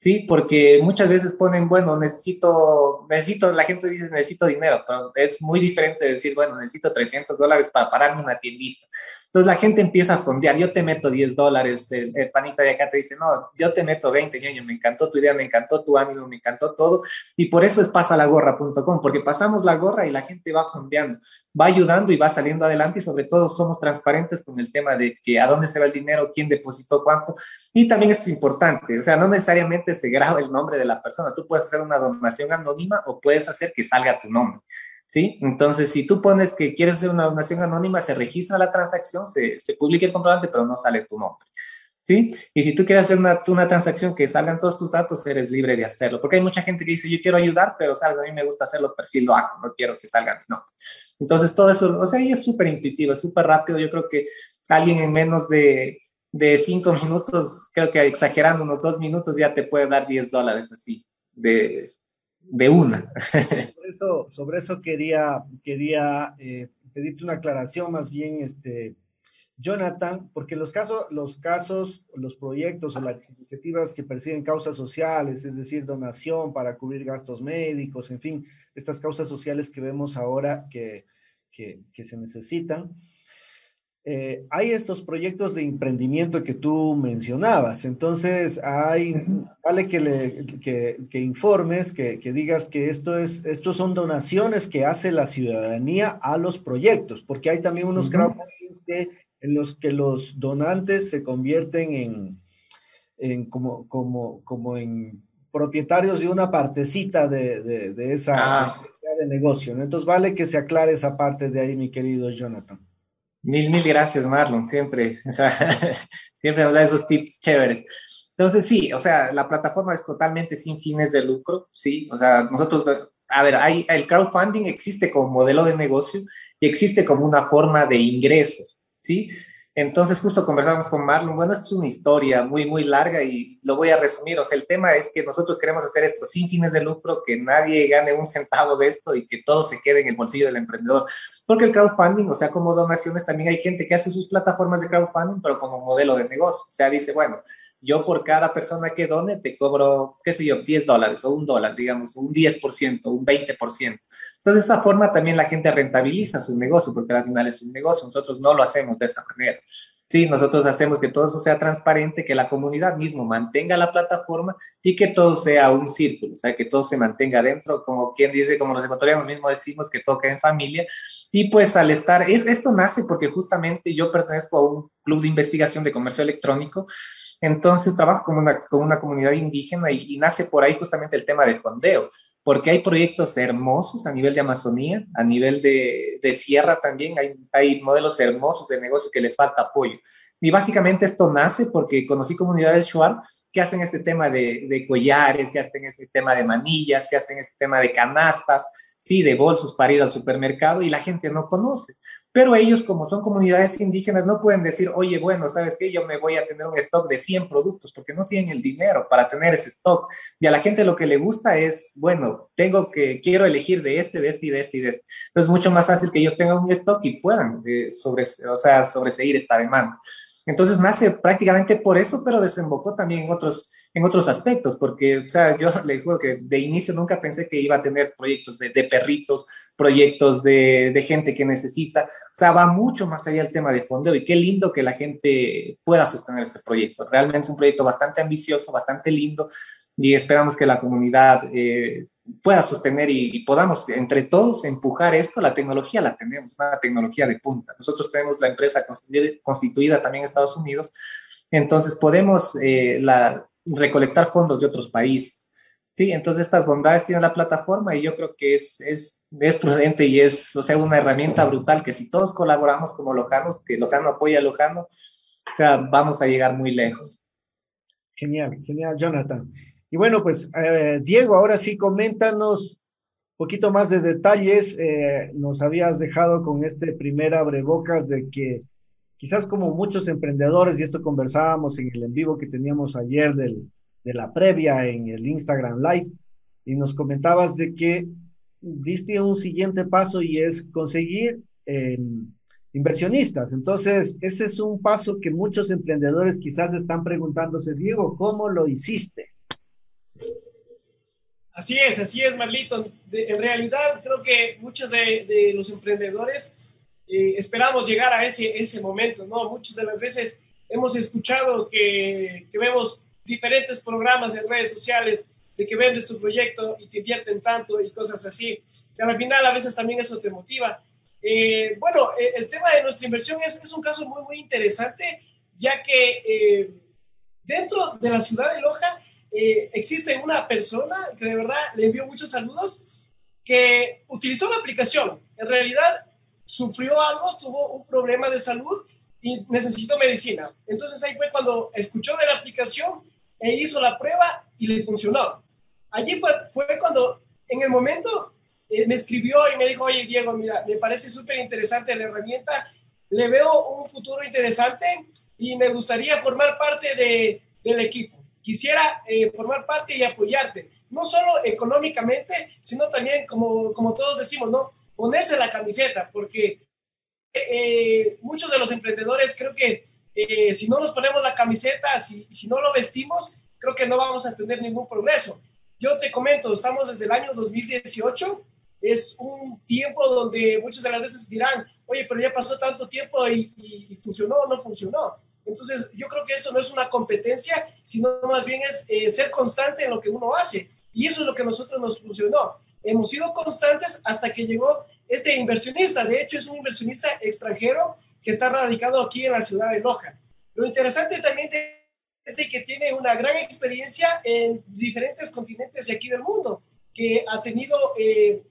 Sí, porque muchas veces ponen, bueno, necesito, necesito, la gente dice necesito dinero, pero es muy diferente decir, bueno, necesito 300 dólares para pararme una tiendita. Entonces la gente empieza a fondear, yo te meto 10 dólares, el, panita de acá te dice, no, yo te meto 20, ñoño, me encantó tu idea, me encantó tu ánimo, me encantó todo, y por eso es pasalagorra.com, porque pasamos la gorra y la gente va fondeando, va ayudando y va saliendo adelante y sobre todo somos transparentes con el tema de que a dónde se va el dinero, quién depositó cuánto, y también esto es importante, o sea, no necesariamente se graba el nombre de la persona, tú puedes hacer una donación anónima o puedes hacer que salga tu nombre. ¿Sí? Entonces, si tú pones que quieres hacer una donación anónima, se registra la transacción, se, se publica el comprobante, pero no sale tu nombre. ¿Sí? Y si tú quieres hacer una, una, transacción que salgan todos tus datos, eres libre de hacerlo. Porque hay mucha gente que dice, yo quiero ayudar, pero sabes, a mí me gusta hacerlo perfil lo hago, no quiero que salgan no. Entonces, todo eso, o sea, ahí es súper intuitivo, es súper rápido. Yo creo que alguien en menos de, de cinco minutos, creo que exagerando unos dos minutos, ya te puede dar 10 dólares así, de, de una. Sobre eso, sobre eso quería, quería eh, pedirte una aclaración más bien, este, Jonathan, porque los casos, los casos, los proyectos o las iniciativas que persiguen causas sociales, es decir, donación para cubrir gastos médicos, en fin, estas causas sociales que vemos ahora que, que, que se necesitan, eh, hay estos proyectos de emprendimiento que tú mencionabas, entonces hay, vale que, le, que, informes, que, que, digas que esto es, estos son donaciones que hace la ciudadanía a los proyectos, porque hay también unos crowdfunding en los que los donantes se convierten en, en como, como, como en propietarios de una partecita de, de, esa ah. de negocio. Entonces vale que se aclare esa parte de ahí, mi querido Jonathan. Mil, mil gracias, Marlon, siempre, siempre nos da esos tips chéveres. Entonces, sí, o sea, la plataforma es totalmente sin fines de lucro, sí, o sea, nosotros, a ver, hay, el crowdfunding existe como modelo de negocio y existe como una forma de ingresos, sí. Entonces justo conversamos con Marlon, bueno, esto es una historia muy, muy larga y lo voy a resumir, o sea, el tema es que nosotros queremos hacer esto sin fines de lucro, que nadie gane un centavo de esto y que todo se quede en el bolsillo del emprendedor, porque el crowdfunding, o sea, como donaciones, también hay gente que hace sus plataformas de crowdfunding, pero como modelo de negocio, o sea, dice, bueno, yo por cada persona que done te cobro, qué sé yo, 10 dólares o un dólar, digamos, un 10%, un 20%. Entonces, de esa forma también la gente rentabiliza su negocio, porque al final es un negocio, nosotros no lo hacemos de esa manera. Sí, nosotros hacemos que todo eso sea transparente, que la comunidad mismo mantenga la plataforma y que todo sea un círculo, o sea, que todo se mantenga dentro, como quien dice, como los ecuatorianos mismos decimos, que toca en familia. Y pues al estar, es, esto nace porque justamente yo pertenezco a un club de investigación de comercio electrónico entonces trabajo con una, comunidad indígena y, nace por ahí justamente el tema de fondeo, porque hay proyectos hermosos a nivel de Amazonía, a nivel de, sierra también, hay, modelos hermosos de negocio que les falta apoyo. Y básicamente esto nace porque conocí comunidades Shuar que hacen este tema de, de, collares, que hacen este tema de manillas, que hacen este tema de canastas, sí, de bolsos para ir al supermercado y la gente no conoce. Pero ellos, como son comunidades indígenas, no pueden decir, oye, bueno, ¿sabes qué? Yo me voy a tener un stock de 100 productos porque no tienen el dinero para tener ese stock. Y a la gente lo que le gusta es, bueno, tengo que, quiero elegir de este, de este y de este y de este. Entonces es mucho más fácil que ellos tengan un stock y puedan eh, sobre, o sea, sobreseguir esta demanda. Entonces nace prácticamente por eso, pero desembocó también en otros, en otros aspectos, porque, o sea, yo le juro que de inicio nunca pensé que iba a tener proyectos de, de perritos, proyectos de, de, gente que necesita, o sea, va mucho más allá del tema de fondeo y qué lindo que la gente pueda sostener este proyecto. Realmente es un proyecto bastante ambicioso, bastante lindo y esperamos que la comunidad eh, pueda sostener y, podamos entre todos empujar esto. La tecnología la tenemos, una tecnología de punta. Nosotros tenemos la empresa constituida, también en Estados Unidos, entonces podemos eh, la, recolectar fondos de otros países. Sí, entonces estas bondades tienen la plataforma y yo creo que es, es, es prudente y es, o sea, una herramienta brutal que si todos colaboramos como Lojano, que Lojano apoya a Lojano, o sea, vamos a llegar muy lejos. Genial, genial, Jonathan. Y bueno, pues eh, Diego, ahora sí, coméntanos un poquito más de detalles. Eh, nos habías dejado con este primer abrebocas de que quizás como muchos emprendedores, y esto conversábamos en el en vivo que teníamos ayer del, de la previa en el Instagram Live, y nos comentabas de que diste un siguiente paso y es conseguir eh, inversionistas. Entonces, ese es un paso que muchos emprendedores quizás están preguntándose, Diego, ¿cómo lo hiciste? Así es, así es, Marlito. en realidad, creo que muchos de, los emprendedores eh, esperamos llegar a ese, momento, ¿no? Muchas de las veces hemos escuchado que, vemos diferentes programas en redes sociales de que vendes tu proyecto y te invierten tanto y cosas así, que al final a veces también eso te motiva. Eh, bueno, eh, el tema de nuestra inversión es, un caso muy, muy interesante, ya que dentro de la ciudad de Loja eh, existe una persona que de verdad le envió muchos saludos, que utilizó la aplicación. En realidad sufrió algo, tuvo un problema de salud y necesitó medicina. Entonces ahí fue cuando escuchó de la aplicación e hizo la prueba y le funcionó. Allí fue, fue cuando en el momento eh, me escribió y me dijo, oye Diego, mira, me parece súper interesante la herramienta, le veo un futuro interesante y me gustaría formar parte de, del equipo quisiera eh, formar parte y apoyarte, no solo económicamente, sino también, como, como todos decimos, ¿no? Ponerse la camiseta, porque eh, muchos de los emprendedores creo que eh, si no nos ponemos la camiseta, si, si no lo vestimos, creo que no vamos a tener ningún progreso. Yo te comento, estamos desde el año 2018, es un tiempo donde muchas de las veces dirán, oye, pero ya pasó tanto tiempo y, y funcionó o no funcionó entonces, yo creo que esto no es una competencia, sino más bien es eh, ser constante en lo que uno hace. Y eso es lo que a nosotros nos funcionó. Hemos sido constantes hasta que llegó este inversionista. De hecho, es un inversionista extranjero que está radicado aquí en la ciudad de Loja. Lo interesante también es que tiene una gran experiencia en diferentes continentes de aquí del mundo, que ha tenido eh,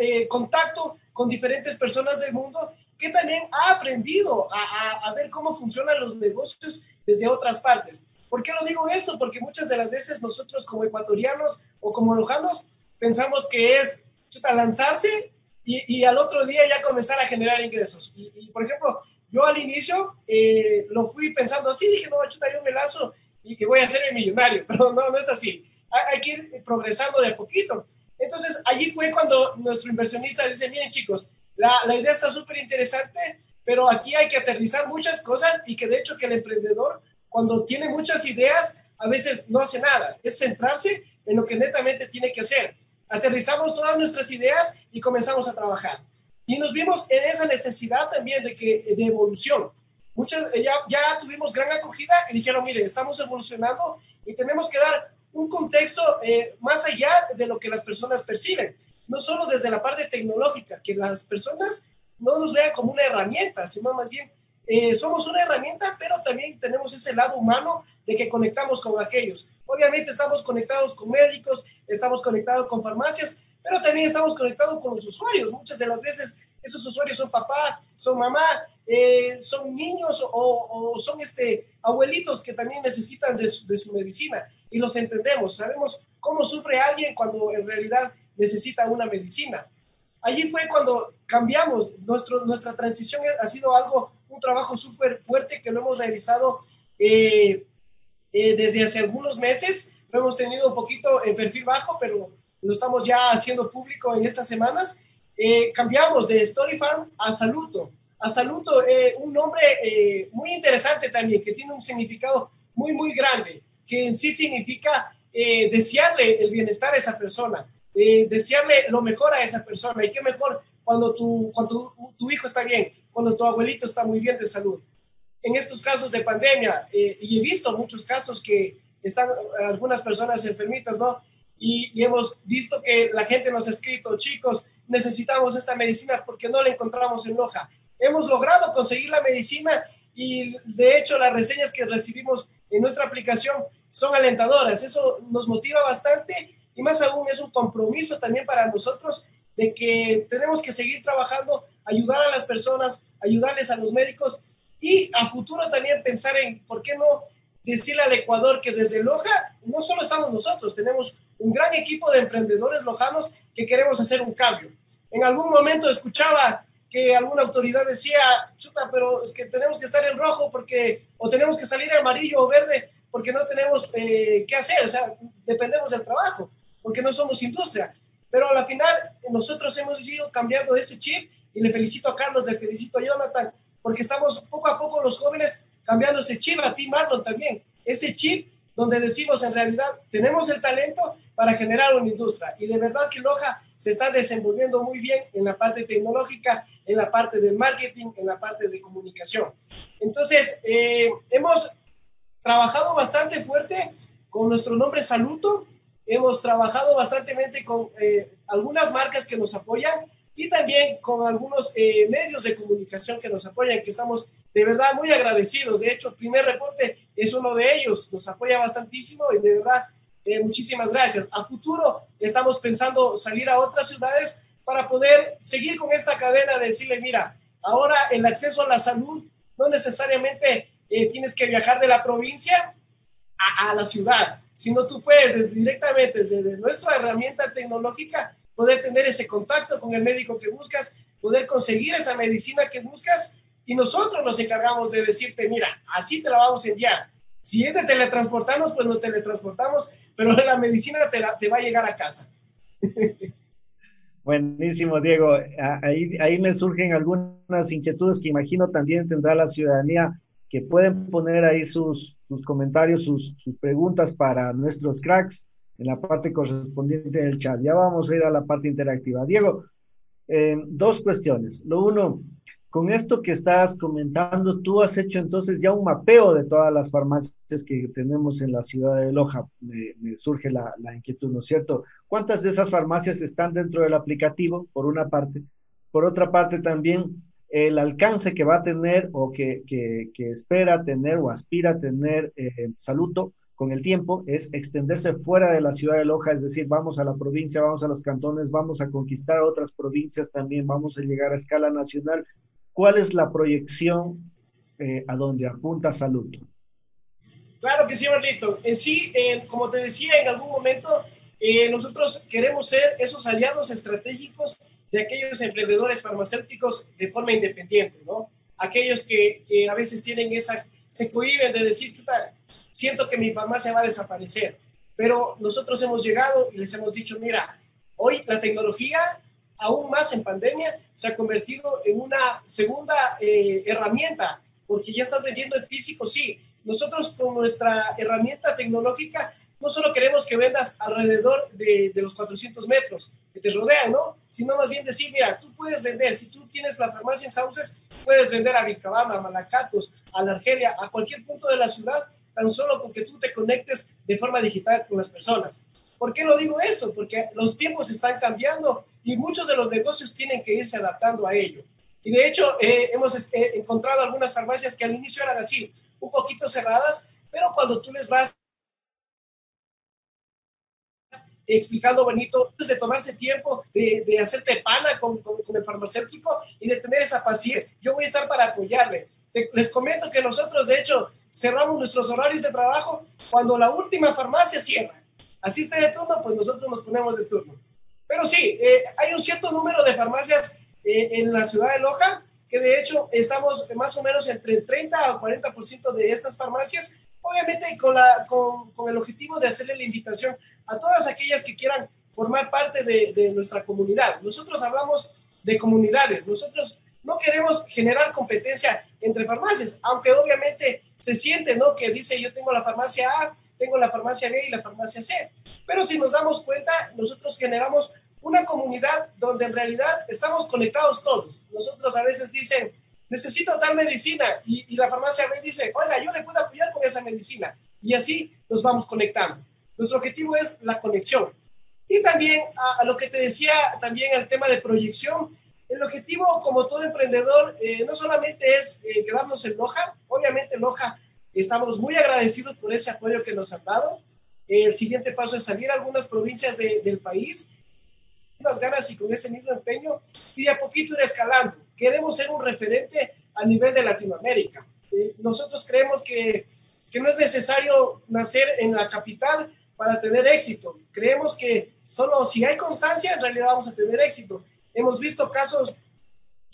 eh, contacto con diferentes personas del mundo que también ha aprendido a, ver cómo funcionan los negocios desde otras partes. ¿Por qué lo digo esto? Porque muchas de las veces nosotros como ecuatorianos o como lojanos pensamos que es chuta, lanzarse y, y, al otro día ya comenzar a generar ingresos. Y, por ejemplo, Yo al inicio eh, lo fui pensando así, dije, no, chuta, yo me lanzo y que voy a ser millonario, pero no, no es así. Hay, hay que ir progresando de a poquito. Entonces, allí fue cuando nuestro inversionista dice, miren chicos, la, la idea está súper interesante, pero aquí hay que aterrizar muchas cosas y que de hecho que el emprendedor, cuando tiene muchas ideas, a veces no hace nada. Es centrarse en lo que netamente tiene que hacer. Aterrizamos todas nuestras ideas y comenzamos a trabajar. Y nos vimos en esa necesidad también de, que, de evolución. Muchas, ya, ya tuvimos gran acogida y dijeron, mire, estamos evolucionando y tenemos que dar un contexto eh, más allá de lo que las personas perciben. No solo desde la parte tecnológica, que las personas no nos vean como una herramienta, sino más bien eh, somos una herramienta, pero también tenemos ese lado humano de que conectamos con aquellos. Obviamente estamos conectados con médicos, estamos conectados con farmacias, pero también estamos conectados con los usuarios. Muchas de las veces esos usuarios son papá, son mamá, eh, son niños o, son este, abuelitos que también necesitan de su medicina y los entendemos, sabemos cómo sufre alguien cuando en realidad necesita una medicina. Allí fue cuando cambiamos, nuestro, nuestra transición ha sido algo, un trabajo súper fuerte que lo hemos realizado eh, eh, desde hace algunos meses, lo hemos tenido un poquito en perfil bajo, pero lo estamos ya haciendo público en estas semanas. Eh, cambiamos de Story Farm a Saluto. A Saluto, un nombre muy interesante también, que tiene un significado muy, muy grande que en sí significa eh, desearle el bienestar a esa persona, eh, desearle lo mejor a esa persona. Y qué mejor cuando, tu, cuando tu, hijo está bien, cuando tu abuelito está muy bien de salud. En estos casos de pandemia, eh, y he visto muchos casos que están algunas personas enfermitas, ¿no? Y, y, hemos visto que la gente nos ha escrito, chicos, necesitamos esta medicina porque no la encontramos en Loja. Hemos logrado conseguir la medicina y de hecho las reseñas que recibimos en nuestra aplicación son alentadoras. Eso nos motiva bastante y más aún es un compromiso también para nosotros de que tenemos que seguir trabajando, ayudar a las personas, ayudarles a los médicos y a futuro también pensar en por qué no decirle al Ecuador que desde Loja no solo estamos nosotros, tenemos un gran equipo de emprendedores lojanos que queremos hacer un cambio. En algún momento escuchaba que alguna autoridad decía, chuta, pero es que tenemos que estar en rojo porque, o tenemos que salir amarillo o verde porque no tenemos eh, qué hacer, o sea, dependemos del trabajo, porque no somos industria. Pero a la final nosotros hemos ido cambiando ese chip y le felicito a Carlos, le felicito a Jonathan, porque estamos poco a poco los jóvenes cambiando ese chip, a ti Marlon también, ese chip donde decimos en realidad tenemos el talento para generar una industria y de verdad que Loja se está desenvolviendo muy bien en la parte tecnológica, en la parte de marketing, en la parte de comunicación. Entonces, eh, hemos trabajado bastante fuerte con nuestro nombre Saluto, hemos trabajado bastante con eh, algunas marcas que nos apoyan y también con algunos eh, medios de comunicación que nos apoyan, que estamos de verdad muy agradecidos. De hecho, primer reporte es uno de ellos, nos apoya bastantísimo y de verdad eh, muchísimas gracias. A futuro estamos pensando salir a otras ciudades para poder seguir con esta cadena de decirle, mira, ahora el acceso a la salud no necesariamente eh, tienes que viajar de la provincia a, la ciudad, sino tú puedes desde, directamente desde nuestra herramienta tecnológica poder tener ese contacto con el médico que buscas, poder conseguir esa medicina que buscas y nosotros nos encargamos de decirte, mira, así te la vamos a enviar. Si es de teletransportarnos, pues nos teletransportamos, pero la medicina te, la, va a llegar a casa. Buenísimo, Diego. Ahí, ahí me surgen algunas inquietudes que imagino también tendrá la ciudadanía que pueden poner ahí sus, comentarios, sus, preguntas para nuestros cracks en la parte correspondiente del chat. Ya vamos a ir a la parte interactiva. Diego, eh, dos cuestiones. Lo uno, con esto que estás comentando, tú has hecho entonces ya un mapeo de todas las farmacias que tenemos en la ciudad de Loja. Me, surge la, inquietud, ¿no es cierto? ¿Cuántas de esas farmacias están dentro del aplicativo, por una parte? Por otra parte, también el alcance que va a tener o que espera tener o aspira a tener eh, Saluto con el tiempo es extenderse fuera de la ciudad de Loja, es decir, vamos a la provincia, vamos a los cantones, vamos a conquistar otras provincias también, vamos a llegar a escala nacional. ¿Cuál es la proyección eh, a donde apunta Saluto? Claro que sí, Marlito. En sí, como te decía en algún momento, eh, nosotros queremos ser esos aliados estratégicos de aquellos emprendedores farmacéuticos de forma independiente, ¿no? aquellos que, que a veces tienen esa, se cohiben de decir, chuta, siento que mi farmacia va a desaparecer. Pero nosotros hemos llegado y les hemos dicho, mira, hoy la tecnología, aún más en pandemia, se ha convertido en una segunda eh, herramienta, porque ya estás vendiendo en físico, sí. Nosotros con nuestra herramienta tecnológica no solo queremos que vendas alrededor de, de, los 400 metros que te rodean, ¿no? Sino más bien decir, mira, tú puedes vender, si tú tienes la farmacia en Sauces, puedes vender a Vilcabamba, a Malacatos, a la Argelia, a cualquier punto de la ciudad, tan solo con que tú te conectes de forma digital con las personas. ¿Por qué lo digo esto? Porque los tiempos están cambiando y muchos de los negocios tienen que irse adaptando a ello. Y de hecho, eh, hemos eh, encontrado algunas farmacias que al inicio eran así, un poquito cerradas, pero cuando tú les vas explicando bonito, de tomarse tiempo, de, de hacerte pana con, con, con, el farmacéutico y de tener esa paciencia. Yo voy a estar para apoyarle. Te, les comento que nosotros, de hecho, cerramos nuestros horarios de trabajo cuando la última farmacia cierra. Así esté de turno, pues nosotros nos ponemos de turno. Pero sí, eh, hay un cierto número de farmacias eh, en la ciudad de Loja, que de hecho estamos más o menos entre el 30 al 40% de estas farmacias, obviamente con, la, con, con el objetivo de hacerle la invitación a todas aquellas que quieran formar parte de, de, nuestra comunidad. Nosotros hablamos de comunidades, nosotros no queremos generar competencia entre farmacias, aunque obviamente se siente, ¿no? Que dice yo tengo la farmacia A, tengo la farmacia B y la farmacia C. Pero si nos damos cuenta, nosotros generamos una comunidad donde en realidad estamos conectados todos. Nosotros a veces dicen, necesito tal medicina y, la farmacia B dice, oiga, yo le puedo apoyar con esa medicina. Y así nos vamos conectando. Nuestro objetivo es la conexión. Y también a, lo que te decía, también el tema de proyección. El objetivo, como todo emprendedor, eh, no solamente es eh, quedarnos en Loja. Obviamente, en Loja estamos muy agradecidos por ese apoyo que nos han dado. El siguiente paso es salir a algunas provincias de, del país, unas ganas y con ese mismo empeño, y de a poquito ir escalando. Queremos ser un referente a nivel de Latinoamérica. Eh, nosotros creemos que, que no es necesario nacer en la capital para tener éxito. Creemos que solo si hay constancia, en realidad vamos a tener éxito. Hemos visto casos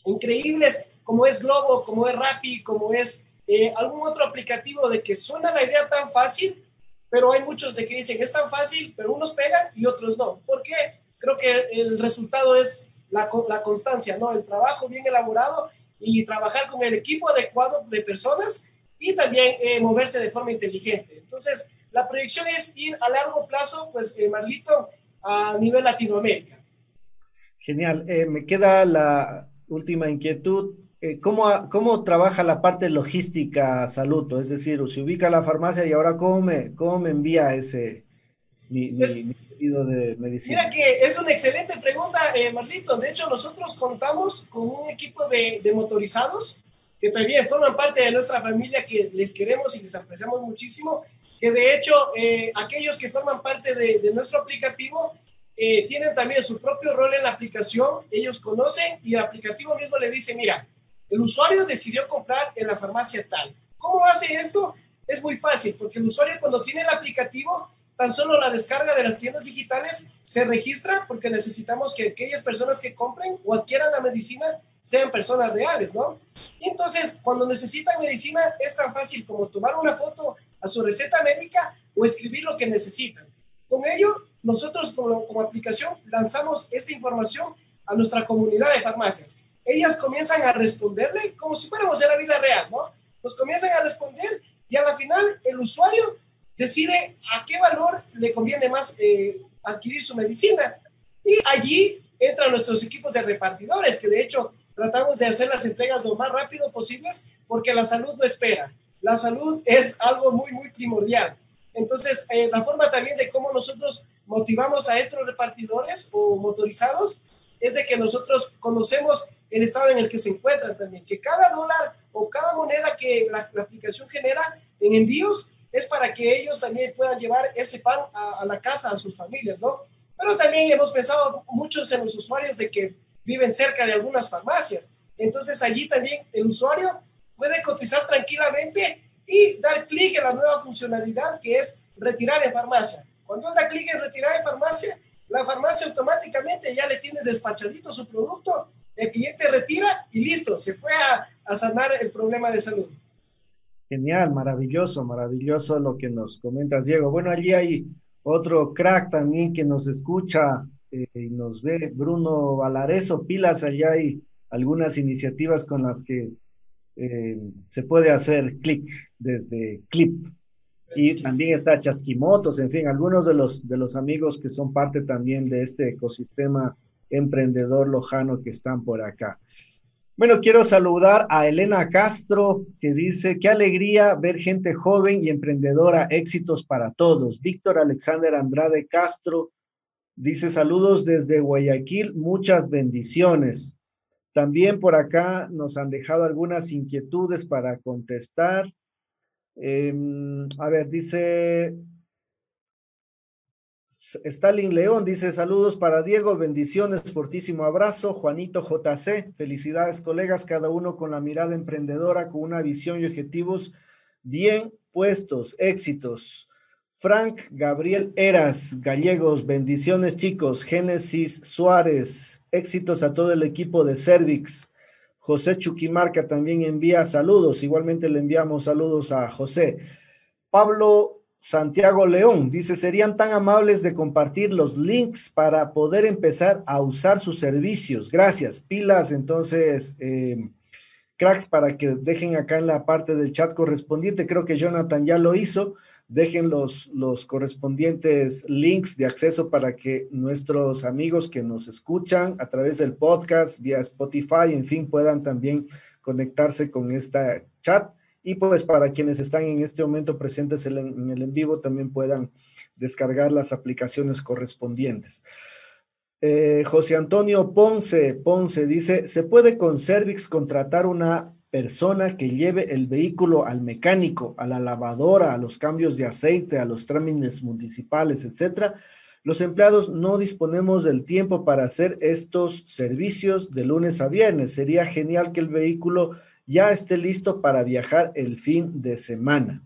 increíbles como es Globo, como es Rappi, como es eh, algún otro aplicativo de que suena la idea tan fácil, pero hay muchos de que dicen es tan fácil, pero unos pegan y otros no. ¿Por qué? Creo que el resultado es la, constancia, ¿no? El trabajo bien elaborado y trabajar con el equipo adecuado de personas y también eh, moverse de forma inteligente. Entonces, la proyección es ir a largo plazo, pues, eh, Marlito, a nivel Latinoamérica. Genial. Eh, me queda la última inquietud. Eh, ¿cómo, ¿Cómo trabaja la parte logística Saluto? Es decir, se ubica la farmacia y ahora ¿cómo me, cómo me envía ese mi, Es- mi- mi pedido de medicina? Mira que es una excelente pregunta, eh, Marlito. De hecho, nosotros contamos con un equipo de, de motorizados que también forman parte de nuestra familia, que les queremos y les apreciamos muchísimo. Que de hecho, eh, aquellos que forman parte de, de nuestro aplicativo eh, tienen también su propio rol en la aplicación. Ellos conocen y el aplicativo mismo le dice: Mira, el usuario decidió comprar en la farmacia tal. ¿Cómo hace esto? Es muy fácil, porque el usuario cuando tiene el aplicativo tan solo la descarga de las tiendas digitales se registra porque necesitamos que aquellas personas que compren o adquieran la medicina sean personas reales, ¿no? Entonces, cuando necesitan medicina, es tan fácil como tomar una foto a su receta médica o escribir lo que necesitan. Con ello, nosotros como, como aplicación lanzamos esta información a nuestra comunidad de farmacias. Ellas comienzan a responderle como si fuéramos en la vida real, ¿no? Nos comienzan a responder y a la final el usuario decide a qué valor le conviene más eh, adquirir su medicina. Y allí entran nuestros equipos de repartidores, que de hecho tratamos de hacer las entregas lo más rápido posibles porque la salud no espera. La salud es algo muy, muy primordial. Entonces, eh, la forma también de cómo nosotros motivamos a estos repartidores o motorizados es de que nosotros conocemos el estado en el que se encuentran también, que cada dólar o cada moneda que la, la aplicación genera en envíos es para que ellos también puedan llevar ese pan a, la casa, a sus familias, ¿no? Pero también hemos pensado muchos en los usuarios de que viven cerca de algunas farmacias. Entonces allí también el usuario puede cotizar tranquilamente y dar clic en la nueva funcionalidad que es retirar en farmacia. Cuando da clic en retirar en farmacia, la farmacia automáticamente ya le tiene despachadito su producto el cliente retira y listo, se fue a, a sanar el problema de salud. Genial, maravilloso, maravilloso lo que nos comentas, Diego. Bueno, allí hay otro crack también que nos escucha eh, y nos ve, Bruno Valareso, pilas, allá hay algunas iniciativas con las que eh, se puede hacer clic desde Clip. Y también está Chasquimotos, en fin, algunos de los, de los amigos que son parte también de este ecosistema emprendedor lojano que están por acá. Bueno, quiero saludar a Elena Castro, que dice, qué alegría ver gente joven y emprendedora, éxitos para todos. Víctor Alexander Andrade Castro dice, saludos desde Guayaquil, muchas bendiciones. También por acá nos han dejado algunas inquietudes para contestar. Em, a ver, dice Stalin León dice saludos para Diego, bendiciones, fortísimo abrazo. Juanito JC, felicidades colegas, cada uno con la mirada emprendedora, con una visión y objetivos bien puestos, éxitos. Frank Gabriel Eras, gallegos, bendiciones chicos. Génesis Suárez, éxitos a todo el equipo de Cervix. José Chuquimarca también envía saludos, igualmente le enviamos saludos a José. Pablo Santiago León dice, serían tan amables de compartir los links para poder empezar a usar sus servicios. Gracias. Pilas, entonces, eh, cracks, para que dejen acá en la parte del chat correspondiente. Creo que Jonathan ya lo hizo. Dejen los, los correspondientes links de acceso para que nuestros amigos que nos escuchan a través del podcast, vía Spotify, en fin, puedan también conectarse con esta chat y pues para quienes están en este momento presentes en el en vivo también puedan descargar las aplicaciones correspondientes. Eh, José Antonio Ponce, Ponce dice, ¿se puede con Servix contratar una persona que lleve el vehículo al mecánico, a la lavadora, a los cambios de aceite, a los trámites municipales, etcétera? Los empleados no disponemos del tiempo para hacer estos servicios de lunes a viernes. Sería genial que el vehículo ya esté listo para viajar el fin de semana.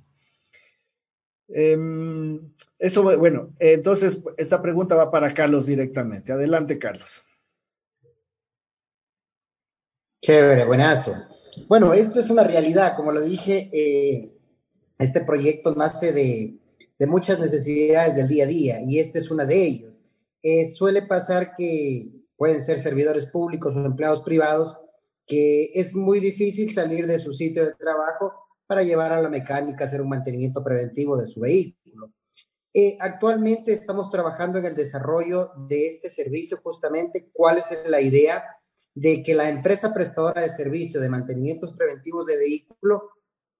Em, eso, bueno, entonces esta pregunta va para Carlos directamente. Adelante, Carlos. Chévere, buenazo. Bueno, esto es una realidad, como lo dije, eh, este proyecto nace de, muchas necesidades del día a día y esta es una de ellos. Eh, suele pasar que pueden ser servidores públicos o empleados privados que es muy difícil salir de su sitio de trabajo para llevar a la mecánica a hacer un mantenimiento preventivo de su vehículo. Eh, actualmente estamos trabajando en el desarrollo de este servicio, justamente cuál es la idea de que la empresa prestadora de servicio de mantenimientos preventivos de vehículo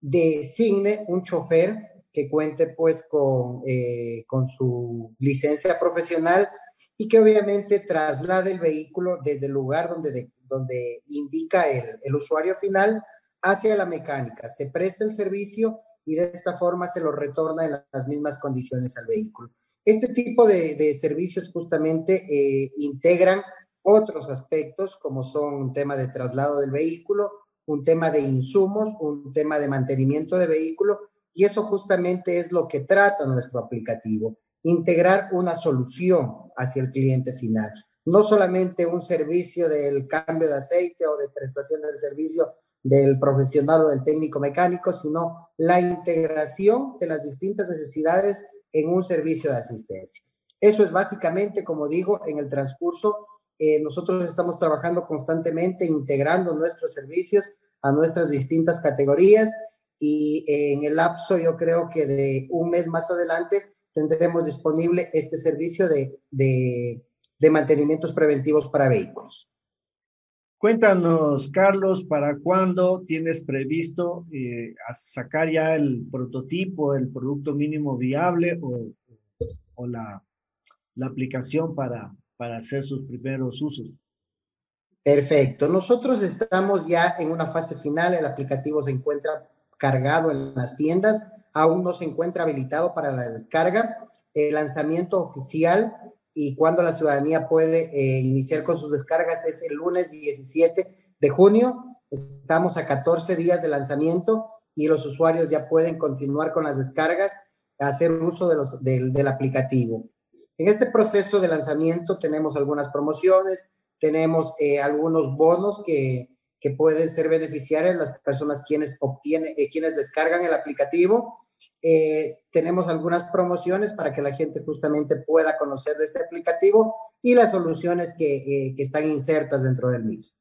designe un chofer que cuente pues con, eh, con su licencia profesional y que obviamente traslade el vehículo desde el lugar donde de, donde indica el, el usuario final hacia la mecánica. Se presta el servicio y de esta forma se lo retorna en las mismas condiciones al vehículo. Este tipo de, de servicios justamente eh, integran otros aspectos como son un tema de traslado del vehículo, un tema de insumos, un tema de mantenimiento de vehículo y eso justamente es lo que trata nuestro aplicativo, integrar una solución hacia el cliente final no solamente un servicio del cambio de aceite o de prestación del servicio del profesional o del técnico mecánico, sino la integración de las distintas necesidades en un servicio de asistencia. Eso es básicamente, como digo, en el transcurso, eh, nosotros estamos trabajando constantemente integrando nuestros servicios a nuestras distintas categorías y en el lapso yo creo que de un mes más adelante tendremos disponible este servicio de, de de mantenimientos preventivos para vehículos. Cuéntanos, Carlos, ¿para cuándo tienes previsto eh, sacar ya el prototipo, el producto mínimo viable o, o la, la, aplicación para, para hacer sus primeros usos? Perfecto. Nosotros estamos ya en una fase final. El aplicativo se encuentra cargado en las tiendas. Aún no se encuentra habilitado para la descarga. El lanzamiento oficial y cuando la ciudadanía puede eh, iniciar con sus descargas es el lunes 17 de junio. Estamos a 14 días de lanzamiento y los usuarios ya pueden continuar con las descargas, hacer uso del, del aplicativo. En este proceso de lanzamiento tenemos algunas promociones, tenemos eh, algunos bonos que, que, pueden ser beneficiarios las personas quienes obtienen, eh, quienes descargan el aplicativo. Eh, tenemos algunas promociones para que la gente justamente pueda conocer de este aplicativo y las soluciones que, que están insertas dentro del mismo.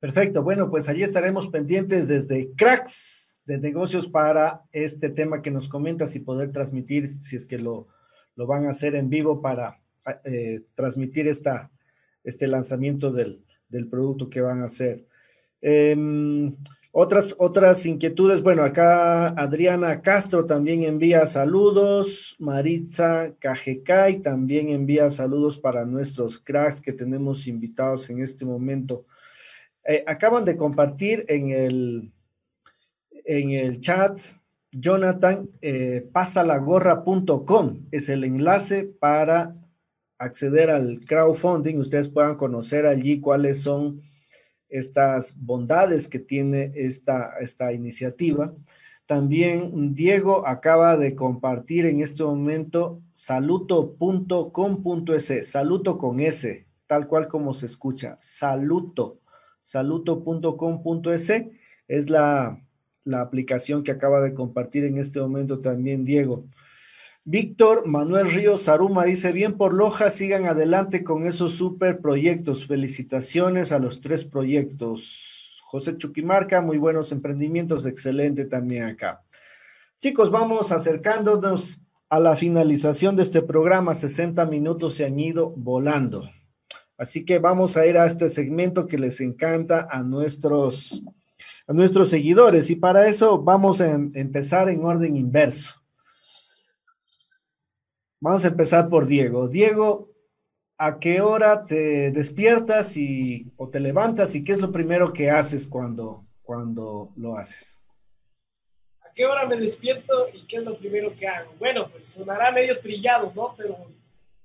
Perfecto. Bueno, pues allí estaremos pendientes desde Cracks de negocios para este tema que nos comentas y poder transmitir, si es que lo, lo van a hacer en vivo para eh, transmitir esta, este lanzamiento del, del, producto que van a hacer. Otras, otras inquietudes, bueno, acá Adriana Castro también envía saludos, Maritza Cajecay también envía saludos para nuestros cracks que tenemos invitados en este momento. Eh, acaban de compartir en el, en el chat, Jonathan, eh, pasalagorra.com es el enlace para acceder al crowdfunding. Ustedes puedan conocer allí cuáles son estas bondades que tiene esta, esta iniciativa. También Diego acaba de compartir en este momento saluto.com.es, saluto con S, tal cual como se escucha, saluto saluto.com.es es la, la aplicación que acaba de compartir en este momento también Diego. Víctor Manuel Ríos Saruma dice, bien por Loja, sigan adelante con esos super proyectos. Felicitaciones a los tres proyectos. José Chuquimarca, muy buenos emprendimientos, excelente también acá. Chicos, vamos acercándonos a la finalización de este programa. 60 minutos se han ido volando. Así que vamos a ir a este segmento que les encanta a nuestros, a nuestros seguidores y para eso vamos a em, empezar en orden inverso. Vamos a empezar por Diego. Diego, ¿a qué hora te despiertas y, o te levantas y qué es lo primero que haces cuando, cuando lo haces? ¿A qué hora me despierto y qué es lo primero que hago? Bueno, pues sonará medio trillado, ¿no? Pero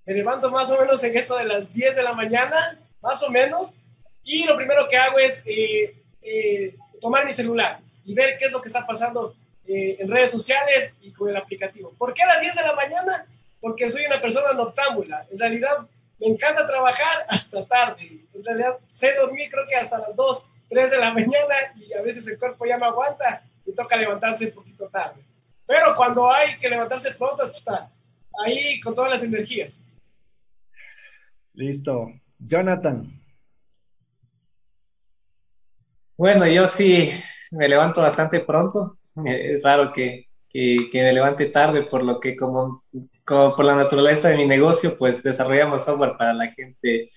me levanto más o menos en eso de las 10 de la mañana, más o menos, y lo primero que hago es eh, eh, tomar mi celular y ver qué es lo que está pasando eh, en redes sociales y con el aplicativo. ¿Por qué a las 10 de la mañana? Porque soy una persona noctámbula. En realidad me encanta trabajar hasta tarde. En realidad sé dormir creo que hasta las 2, 3 de la mañana y a veces el cuerpo ya no aguanta y toca levantarse un poquito tarde. Pero cuando hay que levantarse pronto, pues está ahí con todas las energías. Listo. Jonathan. Bueno, yo sí me levanto bastante pronto. Es raro que, que, me levante tarde, por lo que como, como, por la naturaleza de mi negocio, pues desarrollamos software para la gente,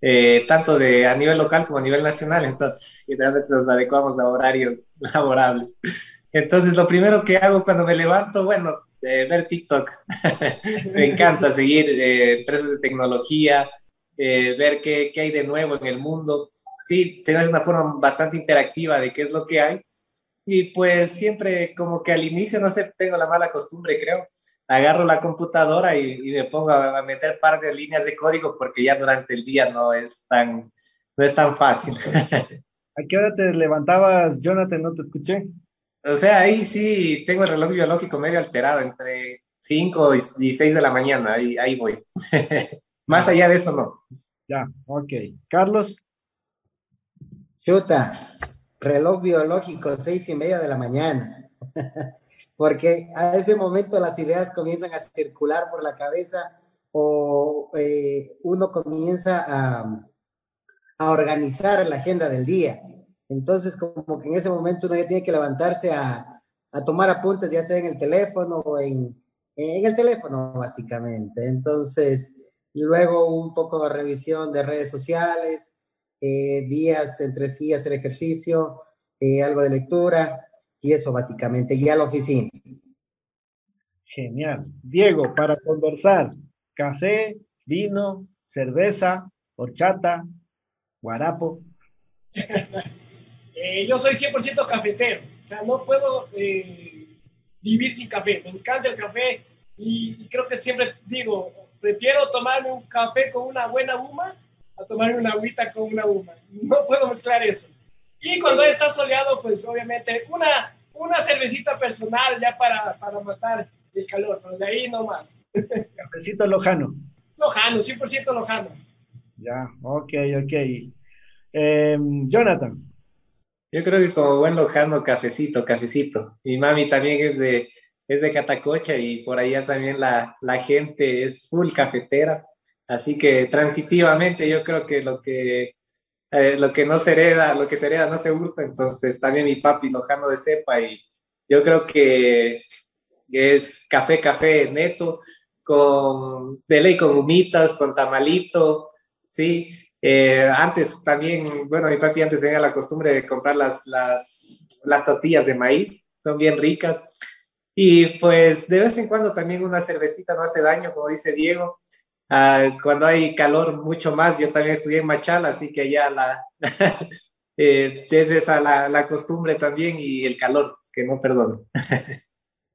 eh, tanto de a nivel local como a nivel nacional. Entonces, generalmente nos adecuamos a horarios laborables. Entonces, lo primero que hago cuando me levanto, bueno, ver TikTok. me encanta seguir eh, empresas de tecnología, eh, ver qué, qué, hay de nuevo en el mundo. Sí, se hace una forma bastante interactiva de qué es lo que hay. Y pues siempre como que al inicio, no sé, tengo la mala costumbre, creo, agarro la computadora y, me pongo a, meter par de líneas de código porque ya durante el día no es tan, no es tan fácil. ¿A qué hora te levantabas, Jonathan? No te escuché. O sea, ahí sí tengo el reloj biológico medio alterado, entre 5 y 6 de la mañana, ahí, ahí voy. Más allá de eso, no. Ya, ok. Carlos. Chuta, reloj biológico, seis y media de la mañana. Porque a ese momento las ideas comienzan a circular por la cabeza o eh, uno comienza a, a organizar la agenda del día. Entonces, como que en ese momento uno ya tiene que levantarse a, a tomar apuntes, ya sea en el teléfono o en, en el teléfono, básicamente. Entonces, luego un poco de revisión de redes sociales, eh, días entre sí hacer ejercicio, eh, algo de lectura y eso básicamente, y a la oficina. Genial. Diego, para conversar, café, vino, cerveza, horchata, guarapo. Eh, yo soy 100% cafetero, o sea, no puedo vivir sin café, me encanta el café y, y creo que siempre digo, prefiero tomarme un café con una buena huma a tomarme una agüita con una huma. No puedo mezclar eso. Y cuando está soleado, pues obviamente una, una cervecita personal ya para, para matar el calor, pero de ahí no más. Cafecito lojano. Lojano, 100% lojano. Ya, ok, ok. Em, Jonathan. Yo creo que como buen lojano, cafecito, cafecito. Mi mami también es de, es de Catacocha y por allá también la, la gente es full cafetera. Así que transitivamente yo creo que lo que eh, lo que no se hereda, lo que se hereda no se gusta, entonces también mi papi lojano de cepa y yo creo que es café, café neto, con de ley con humitas, con tamalito, ¿sí? Eh, antes también, bueno, mi papi antes tenía la costumbre de comprar las, las, las tortillas de maíz, son bien ricas. Y pues de vez en cuando también una cervecita no hace daño, como dice Diego. Ah, cuando hay calor mucho más, yo también estudié en Machala, así que ya la, eh, es esa la, la, costumbre también y el calor, que no perdono.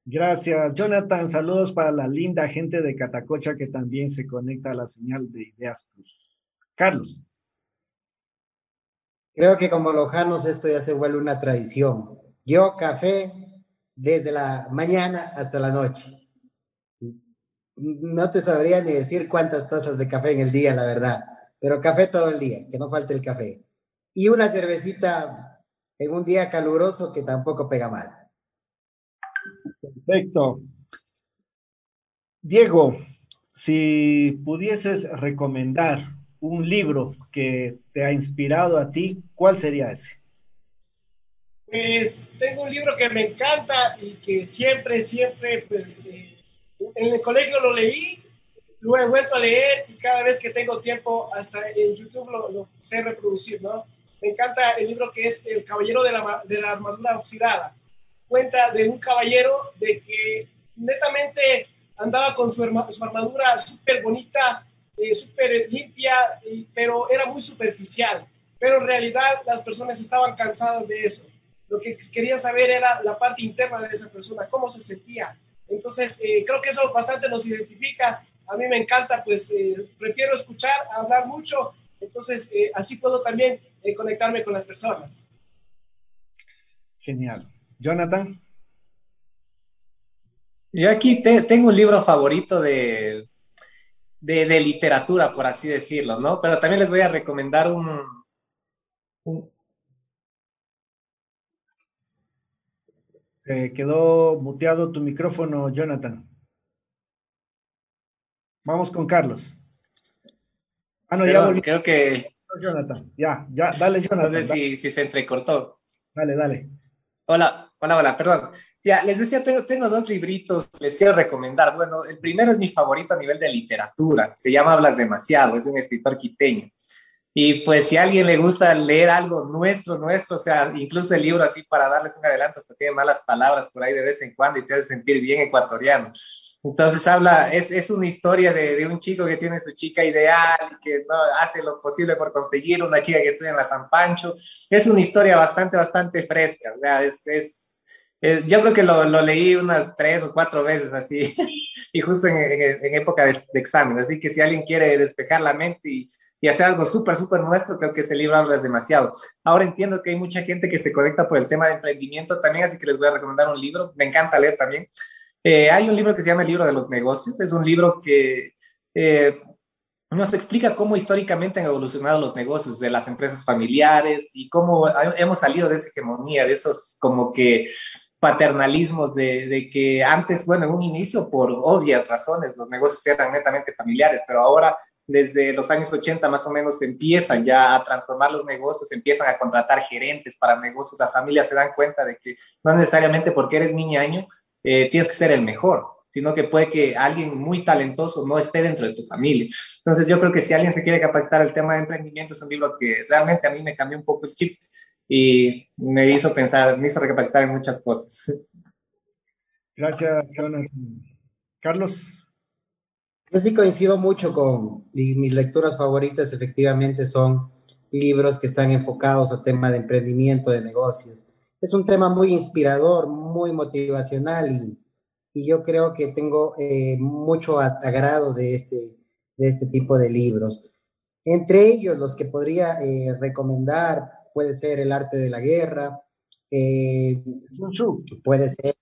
Gracias, Jonathan. Saludos para la linda gente de Catacocha que también se conecta a la señal de Ideas Plus. Carlos. Creo que como lojanos esto ya se vuelve una tradición. Yo café desde la mañana hasta la noche no te sabría ni decir cuántas tazas de café en el día, la verdad, pero café todo el día, que no falte el café. Y una cervecita en un día caluroso que tampoco pega mal. Perfecto. Diego, si pudieses recomendar un libro que te ha inspirado a ti, ¿cuál sería ese? Pues tengo un libro que me encanta y que siempre, siempre, pues, eh, en el colegio lo leí, lo he vuelto a leer y cada vez que tengo tiempo, hasta en YouTube lo, sé reproducir, ¿no? Me encanta el libro que es El Caballero de la, de la Armadura Oxidada. Cuenta de un caballero de que netamente andaba con su, su armadura súper bonita, eh, súper limpia, pero era muy superficial. Pero en realidad las personas estaban cansadas de eso. Lo que querían saber era la parte interna de esa persona, cómo se sentía, entonces, eh, creo que eso bastante nos identifica. A mí me encanta, pues eh, prefiero escuchar, hablar mucho. Entonces, eh, así puedo también conectarme con las personas. Genial. Jonathan. Yo aquí tengo un libro favorito de, de, de, literatura, por así decirlo, ¿no? Pero también les voy a recomendar un, un, Se quedó muteado tu micrófono, Jonathan. Vamos con Carlos. Ah, no, ya Creo que. Jonathan, ya, ya, dale, Jonathan. No sé si, si, se entrecortó. Dale, dale. Hola, hola, hola, perdón. Ya, les decía, tengo, tengo dos libritos, les quiero recomendar. Bueno, el primero es mi favorito a nivel de literatura, se llama Hablas demasiado, es de un escritor quiteño. Y pues si a alguien le gusta leer algo nuestro, nuestro, o sea, incluso el libro así para darles un adelanto, hasta tiene malas palabras por ahí de vez en cuando y te hace sentir bien ecuatoriano. Entonces habla, es, es una historia de, de, un chico que tiene su chica ideal, que no hace lo posible por conseguir una chica que estudia en la San Pancho. Es una historia bastante, bastante fresca. O sea, es, es, yo creo que lo, lo, leí unas tres o cuatro veces así, y justo en, en, en época de, de, examen. Así que si alguien quiere despejar la mente y y hacer algo súper, súper nuestro, creo que ese libro habla demasiado. Ahora entiendo que hay mucha gente que se conecta por el tema de emprendimiento también, así que les voy a recomendar un libro. Me encanta leer también. Eh, hay un libro que se llama El libro de los negocios. Es un libro que eh, nos explica cómo históricamente han evolucionado los negocios de las empresas familiares y cómo hemos salido de esa hegemonía, de esos como que paternalismos de, de, que antes, bueno, en un inicio, por obvias razones, los negocios eran netamente familiares, pero ahora desde los años 80 más o menos empiezan ya a transformar los negocios, empiezan a contratar gerentes para negocios, las familias se dan cuenta de que no necesariamente porque eres niñaño eh, tienes que ser el mejor, sino que puede que alguien muy talentoso no esté dentro de tu familia. Entonces yo creo que si alguien se quiere capacitar el tema de emprendimiento es un libro que realmente a mí me cambió un poco el chip y me hizo pensar, me hizo recapacitar en muchas cosas. Gracias, Carlos. Yo sí coincido mucho con, y mis lecturas favoritas efectivamente son libros que están enfocados a tema de emprendimiento, de negocios. Es un tema muy inspirador, muy motivacional y, y yo creo que tengo eh, mucho agrado de este, de este tipo de libros. Entre ellos, los que podría eh, recomendar puede ser El arte de la guerra, eh, puede ser,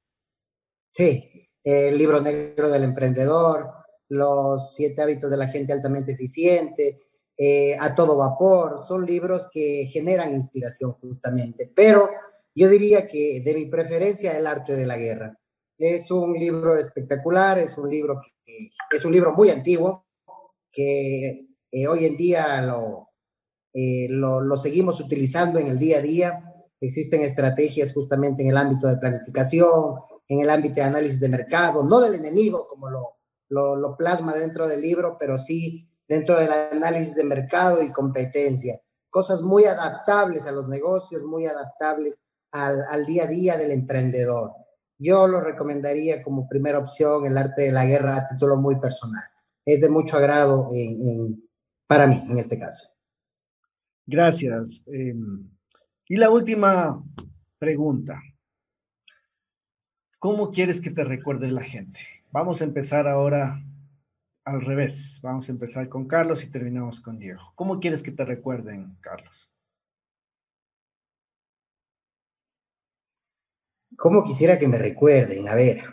sí, El libro negro del emprendedor, los siete hábitos de la gente altamente eficiente, eh, A todo vapor, son libros que generan inspiración justamente, pero yo diría que de mi preferencia El arte de la guerra. Es un libro espectacular, es un libro es un libro muy antiguo que eh, hoy en día lo, eh, lo, lo, seguimos utilizando en el día a día. Existen estrategias justamente en el ámbito de planificación, en el ámbito de análisis de mercado, no del enemigo como lo, lo, plasma dentro del libro, pero sí dentro del análisis de mercado y competencia. Cosas muy adaptables a los negocios, muy adaptables al, al día a día del emprendedor. Yo lo recomendaría como primera opción el arte de la guerra a título muy personal. Es de mucho agrado en, para mí en este caso. Gracias. Eh, y la última pregunta. ¿Cómo quieres que te recuerde la gente? Vamos a empezar ahora al revés. Vamos a empezar con Carlos y terminamos con Diego. ¿Cómo quieres que te recuerden, Carlos? ¿Cómo quisiera que me recuerden? A ver,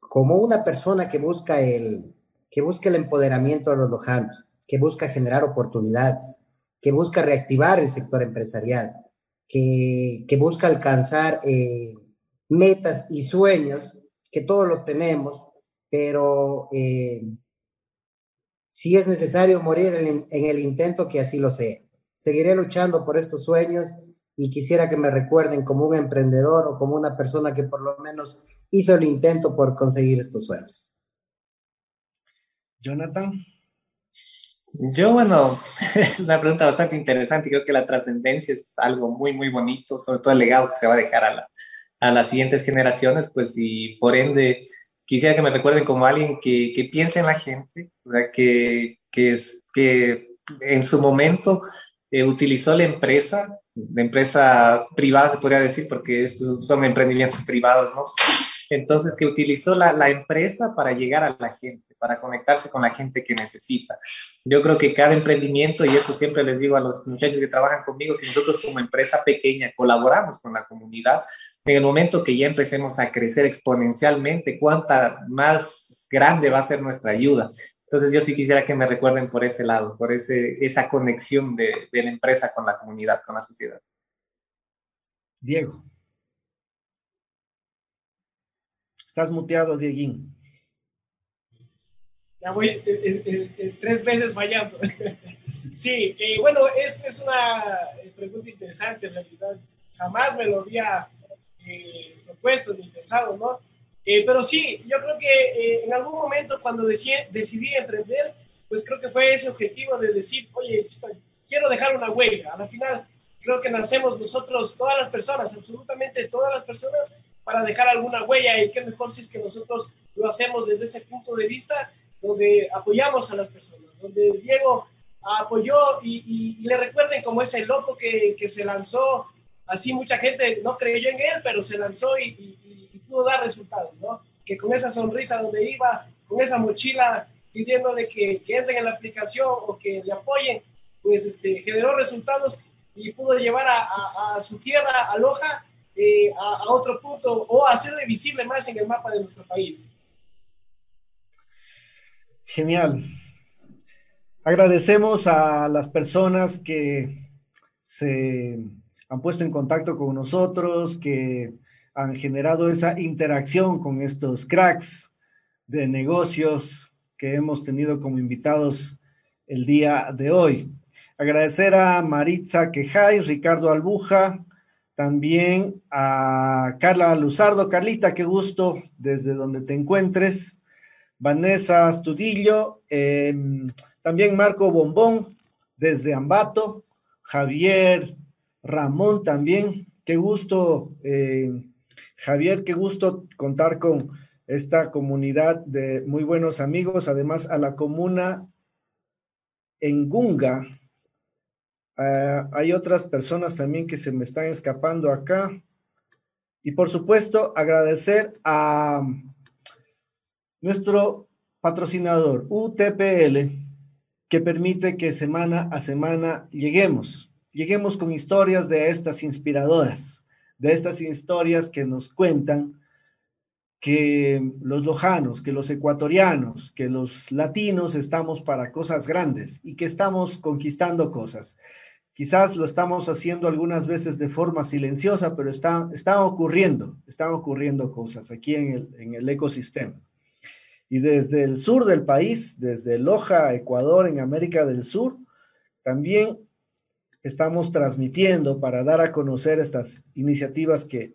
como una persona que busca el, que busca el empoderamiento de los lojanos, que busca generar oportunidades, que busca reactivar el sector empresarial, que, que busca alcanzar eh, metas y sueños, que todos los tenemos, pero eh, si es necesario morir en, en el intento, que así lo sea. Seguiré luchando por estos sueños y quisiera que me recuerden como un emprendedor o como una persona que por lo menos hizo el intento por conseguir estos sueños. Jonathan. Yo, bueno, es una pregunta bastante interesante. Creo que la trascendencia es algo muy, muy bonito, sobre todo el legado que se va a dejar a, la, a las siguientes generaciones, pues, y por ende, quisiera que me recuerden como alguien que, que piense en la gente, o sea, que, que, es, que en su momento eh, utilizó la empresa de empresa privada, se podría decir, porque estos son emprendimientos privados, ¿no? Entonces, que utilizó la, la, empresa para llegar a la gente, para conectarse con la gente que necesita. Yo creo que cada emprendimiento, y eso siempre les digo a los muchachos que trabajan conmigo, si nosotros como empresa pequeña colaboramos con la comunidad, en el momento que ya empecemos a crecer exponencialmente, cuánta más grande va a ser nuestra ayuda. Entonces yo sí quisiera que me recuerden por ese lado, por ese, esa conexión de, de la empresa con la comunidad, con la sociedad. Diego. Estás muteado, Dieguín. Ya voy eh, eh, eh, tres veces fallando. sí, eh, bueno, es, es, una pregunta interesante en realidad. Jamás me lo había eh, propuesto ni pensado, ¿no? Eh, pero sí, yo creo que eh, en algún momento cuando decidí, decidí, emprender, pues creo que fue ese objetivo de decir, oye, quiero dejar una huella. A la final, creo que nacemos nosotros, todas las personas, absolutamente todas las personas, para dejar alguna huella y qué mejor si es que nosotros lo hacemos desde ese punto de vista donde apoyamos a las personas, donde Diego apoyó y, y, y le recuerden como ese loco que, que, se lanzó, así mucha gente no creyó en él, pero se lanzó y, pudo dar resultados, ¿no? Que con esa sonrisa donde iba, con esa mochila pidiéndole que, entren en la aplicación o que le apoyen, pues este, generó resultados y pudo llevar a su tierra, a Loja, eh, a, a, otro punto o hacerle visible más en el mapa de nuestro país. Genial. Agradecemos a las personas que se han puesto en contacto con nosotros, que han generado esa interacción con estos cracks de negocios que hemos tenido como invitados el día de hoy. Agradecer a Maritza Quejay, Ricardo Albuja, también a Carla Luzardo. Carlita, qué gusto desde donde te encuentres. Vanessa Astudillo, eh, también Marco Bombón desde Ambato, Javier Ramón también, qué gusto eh, Javier, qué gusto contar con esta comunidad de muy buenos amigos, además a la comuna en Gunga. Uh, hay otras personas también que se me están escapando acá. Y por supuesto, agradecer a nuestro patrocinador UTPL, que permite que semana a semana lleguemos, lleguemos con historias de estas inspiradoras de estas historias que nos cuentan que los lojanos, que los ecuatorianos, que los latinos estamos para cosas grandes y que estamos conquistando cosas. Quizás lo estamos haciendo algunas veces de forma silenciosa, pero está, está ocurriendo, están ocurriendo cosas aquí en el, en el ecosistema. Y desde el sur del país, desde Loja, Ecuador, en América del Sur, también estamos transmitiendo para dar a conocer estas iniciativas que,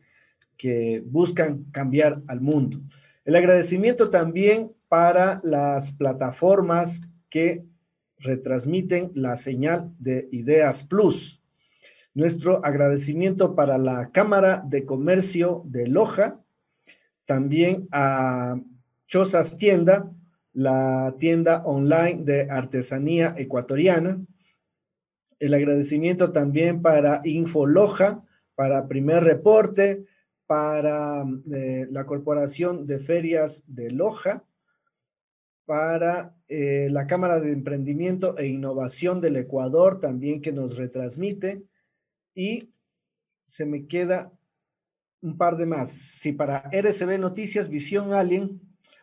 que buscan cambiar al mundo. El agradecimiento también para las plataformas que retransmiten la señal de Ideas Plus. Nuestro agradecimiento para la Cámara de Comercio de Loja, también a Chozas Tienda, la tienda online de artesanía ecuatoriana. El agradecimiento también para Infoloja, para Primer Reporte, para eh, la Corporación de Ferias de Loja, para eh, la Cámara de Emprendimiento e Innovación del Ecuador también que nos retransmite y se me queda un par de más. Sí, para RCB Noticias, Visión Alien,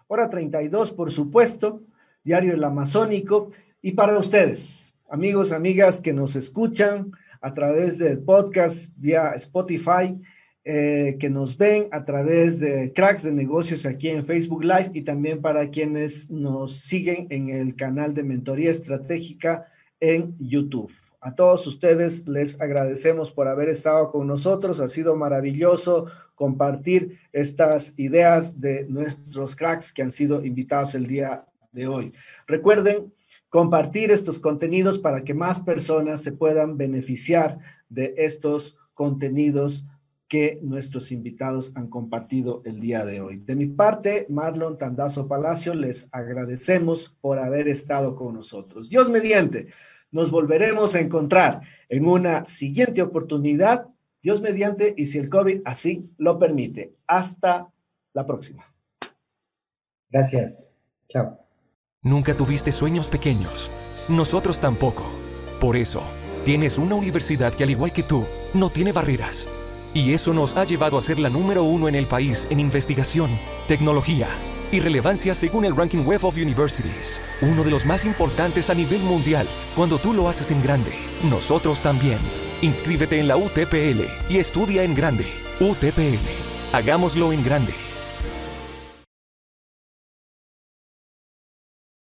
hora 32, por supuesto, Diario El Amazónico y para ustedes, amigos, amigas que nos escuchan a través del podcast vía Spotify eh, que nos ven a través de Cracks de Negocios aquí en Facebook Live y también para quienes nos siguen en el canal de Mentoría Estratégica en YouTube. A todos ustedes les agradecemos por haber estado con nosotros. Ha sido maravilloso compartir estas ideas de nuestros cracks que han sido invitados el día de hoy. Recuerden compartir estos contenidos para que más personas se puedan beneficiar de estos contenidos que nuestros invitados han compartido el día de hoy. De mi parte, Marlon Tandazo Palacio, les agradecemos por haber estado con nosotros. Dios mediante, nos volveremos a encontrar en una siguiente oportunidad, Dios mediante, y si el COVID así lo permite. Hasta la próxima. Gracias. Chao. Nunca tuviste sueños pequeños. Nosotros tampoco. Por eso, tienes una universidad que al igual que tú, no tiene barreras y eso nos ha llevado a ser la número uno en el país en investigación, tecnología y relevancia según el Ranking Web of Universities, uno de los más importantes a nivel mundial. Cuando tú lo haces en grande, nosotros también. Inscríbete en la UTPL y estudia en grande. UTPL. Hagámoslo en grande.